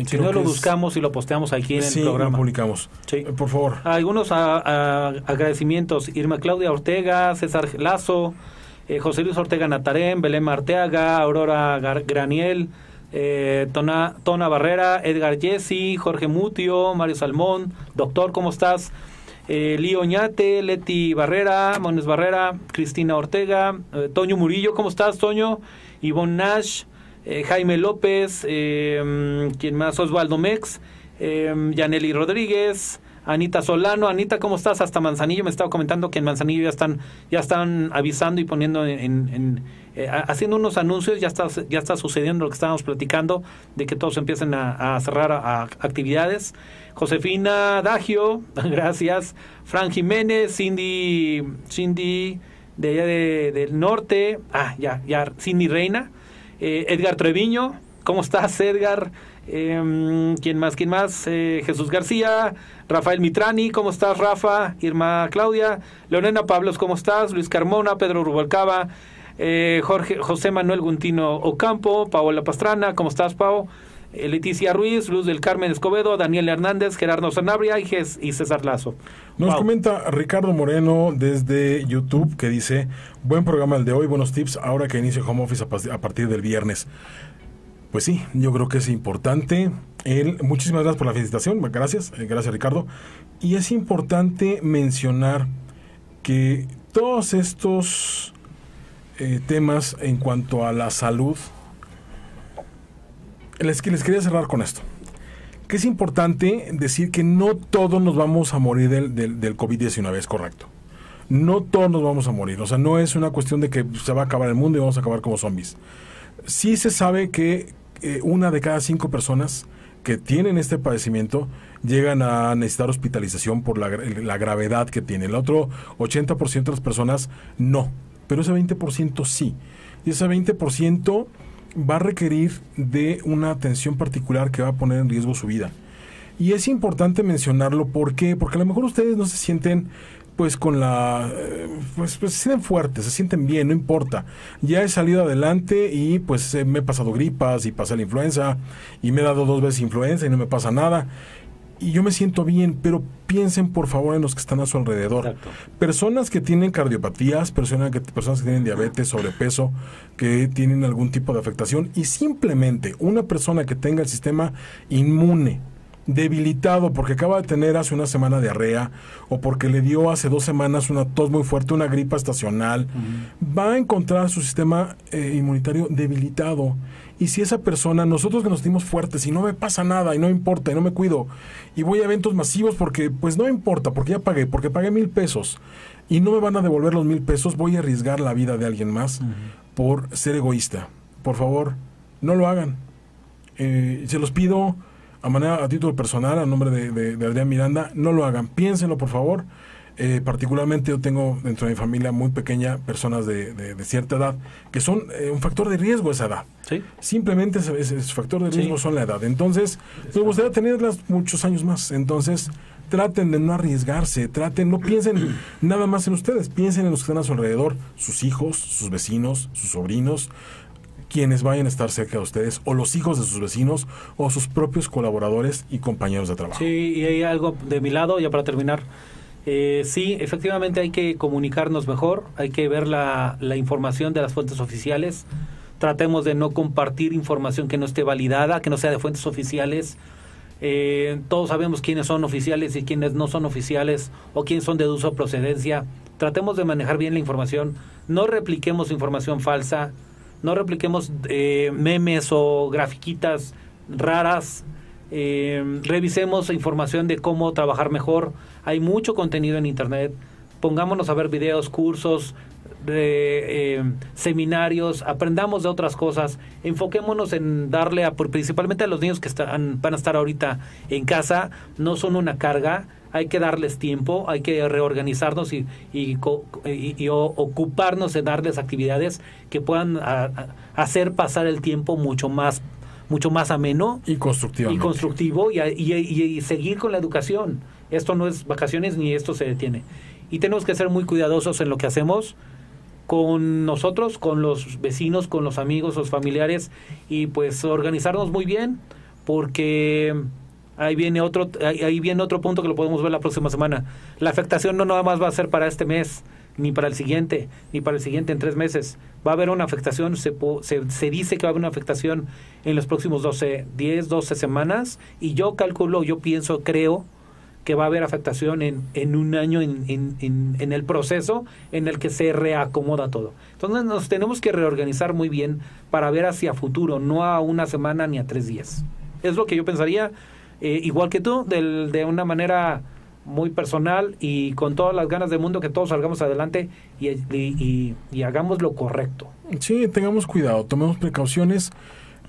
Si no lo buscamos y lo posteamos aquí en el programa. Lo publicamos. Sí. Eh, por favor. Algunos agradecimientos. Irma Claudia Ortega, César Lazo, eh, José Luis Ortega Natarén, Belén Marteaga, Aurora Graniel, eh, Tona, Tona Barrera, Edgar Jesse, Jorge Mutio, Mario Salmón, doctor, ¿cómo estás? Eh, Lío Ñate, Leti Barrera, Mones Barrera, Cristina Ortega, Toño Murillo, ¿cómo estás, Toño? Ivonne Nash, Jaime López, ¿quién más? Osvaldo Mex, Yaneli Rodríguez, Anita Solano. Anita, ¿cómo estás? Hasta Manzanillo me estaba comentando que en Manzanillo ya están, ya están avisando y poniendo en, eh, haciendo unos anuncios, ya está, ya está sucediendo lo que estábamos platicando, de que todos empiecen a, cerrar actividades. Josefina Dagio, gracias. Fran Jiménez, Cindy, Cindy de allá del norte, ah, ya, ya, Cindy Reina. Eh, Edgar Treviño, ¿cómo estás, Edgar? Eh, ¿Quién más? ¿Quién más? Eh, Jesús García, Rafael Mitrani, ¿cómo estás, Rafa? Irma Claudia, Leonena Pablos, ¿cómo estás? Luis Carmona, Pedro Rubalcaba, eh, Jorge, José Manuel Guntino Ocampo, Paola Pastrana, ¿cómo estás, Pau? Eh, Leticia Ruiz, Luz del Carmen Escobedo, Daniel Hernández, Gerardo Sanabria y, y César Lazo. Nos comenta Ricardo Moreno desde YouTube que dice, buen programa el de hoy, buenos tips ahora que inicio home office a partir del viernes. Pues sí, yo creo que es importante. El, muchísimas gracias por la felicitación, gracias, eh, gracias Ricardo. Y es importante mencionar que todos estos eh, temas en cuanto a la salud, les, les quería cerrar con esto. Que es importante decir que no todos nos vamos a morir del, del, del COVID-19, es correcto. No todos nos vamos a morir. O sea, no es una cuestión de que se va a acabar el mundo y vamos a acabar como zombies. Sí se sabe que eh, una de cada cinco personas que tienen este padecimiento llegan a necesitar hospitalización por la, gravedad que tiene. El otro 80% de las personas no, pero ese 20% sí. Y ese 20% va a requerir de una atención particular que va a poner en riesgo su vida. Y es importante mencionarlo, ¿por qué? Porque a lo mejor ustedes no se sienten pues con la eh, pues, pues, se sienten fuertes, se sienten bien, no importa. Ya he salido adelante y pues me he pasado gripas y pasé la influenza y me he dado dos veces influenza y no me pasa nada. Y yo me siento bien, pero piensen por favor en los que están a su alrededor. Personas que tienen cardiopatías, personas que, personas que tienen diabetes, sobrepeso, que tienen algún tipo de afectación y simplemente una persona que tenga el sistema inmune debilitado porque acaba de tener hace una semana diarrea o porque le dio hace dos semanas una tos muy fuerte, una gripa estacional, va a encontrar su sistema eh, inmunitario debilitado. Y si esa persona, nosotros que nos sentimos fuertes y no me pasa nada y no importa y no me cuido y voy a eventos masivos porque pues no importa, porque ya pagué, porque pagué mil pesos y no me van a devolver los mil pesos, voy a arriesgar la vida de alguien más por ser egoísta. Por favor, no lo hagan. Eh, se los pido a manera a título personal, a nombre de, Adrián Miranda, no lo hagan. Piénsenlo, por favor. Eh, particularmente yo tengo dentro de mi familia muy pequeña personas de, cierta edad que son eh, un factor de riesgo esa edad. ¿Sí? Simplemente ese, factor de riesgo son la edad. Entonces, me gustaría tenerlas muchos años más. Entonces, traten de no arriesgarse, traten, no piensen nada más en ustedes, piensen en los que están a su alrededor, sus hijos, sus vecinos, sus sobrinos, quienes vayan a estar cerca de ustedes, o los hijos de sus vecinos, o sus propios colaboradores y compañeros de trabajo. Sí, y hay algo de mi lado, ya para terminar. Eh, sí, efectivamente hay que comunicarnos mejor, hay que ver la, información de las fuentes oficiales. Tratemos de no compartir información que no esté validada, que no sea de fuentes oficiales. Eh, todos sabemos quiénes son oficiales y quiénes no son oficiales o quiénes son de o procedencia. Tratemos de manejar bien la información. No repliquemos información falsa no repliquemos eh, memes o grafiquitas raras. Eh, revisemos información de cómo trabajar mejor. Hay mucho contenido en Internet. Pongámonos a ver videos, cursos, de, eh, seminarios, aprendamos de otras cosas, enfoquémonos en darle a, principalmente a los niños que están, van a estar ahorita en casa, no son una carga, hay que darles tiempo, hay que reorganizarnos y, y, ocuparnos de darles actividades que puedan hacer pasar el tiempo mucho más mucho más ameno y constructivo y constructivo y, seguir con la educación. Esto no es vacaciones ni esto se detiene. Y tenemos que ser muy cuidadosos en lo que hacemos con nosotros, con los vecinos, con los amigos, los familiares y pues organizarnos muy bien porque ahí viene otro ahí viene otro punto que lo podemos ver la próxima semana. La afectación no nada más va a ser para este mes, ni para el siguiente, ni para el siguiente en tres meses. Va a haber una afectación, se, se, dice que va a haber una afectación en los próximos 12, 10, 12 semanas, y yo calculo, yo pienso, creo, que va a haber afectación en, en un año en, en, en, el proceso en el que se reacomoda todo. Entonces nos tenemos que reorganizar muy bien para ver hacia futuro, no a una semana ni a tres días. Es lo que yo pensaría, eh, igual que tú, del, de una manera muy personal y con todas las ganas del mundo que todos salgamos adelante y, y, y hagamos lo correcto. Sí, tengamos cuidado, tomemos precauciones,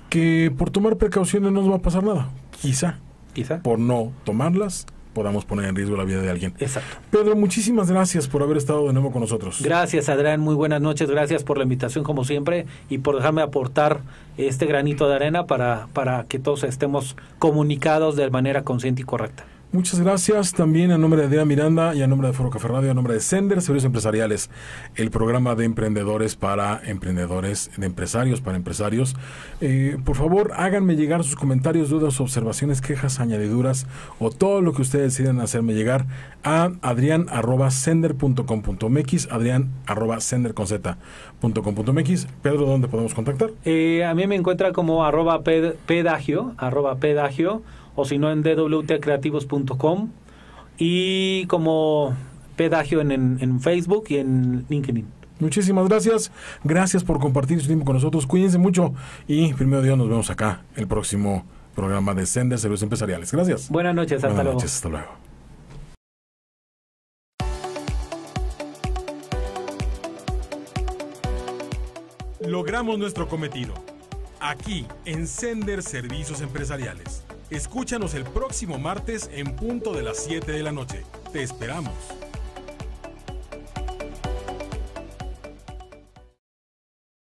que por tomar precauciones no nos va a pasar nada, quizá. Quizá. Por no tomarlas, podamos poner en riesgo la vida de alguien. Exacto. Pedro, muchísimas gracias por haber estado de nuevo con nosotros. Gracias, Adrián. Muy buenas noches. Gracias por la invitación, como siempre, y por dejarme aportar este granito de arena para, para que todos estemos comunicados de manera consciente y correcta. Muchas gracias también a nombre de Adrián Miranda y a nombre de Foro Café Radio, a nombre de Sender Servicios Empresariales, el programa de emprendedores para emprendedores, de empresarios para empresarios. Eh, por favor, háganme llegar sus comentarios, dudas, observaciones, quejas, añadiduras o todo lo que ustedes decidan hacerme llegar a adrian.sender.com.mx, adrián arroba Pedro, ¿dónde podemos contactar? Eh, a mí me encuentra como arroba pedagio, arroba pedagio o si no en dwtcreativos.com y como pedagio en, en, Facebook y en LinkedIn. Muchísimas gracias. Gracias por compartir su tiempo con nosotros. Cuídense mucho y primero Dios nos vemos acá el próximo programa de Sender Servicios Empresariales. Gracias. Buenas noches, hasta Buenas luego. Noches, hasta luego. Logramos nuestro cometido. Aquí en Sender Servicios Empresariales. Escúchanos el próximo martes en punto de las 7 de la noche. Te esperamos.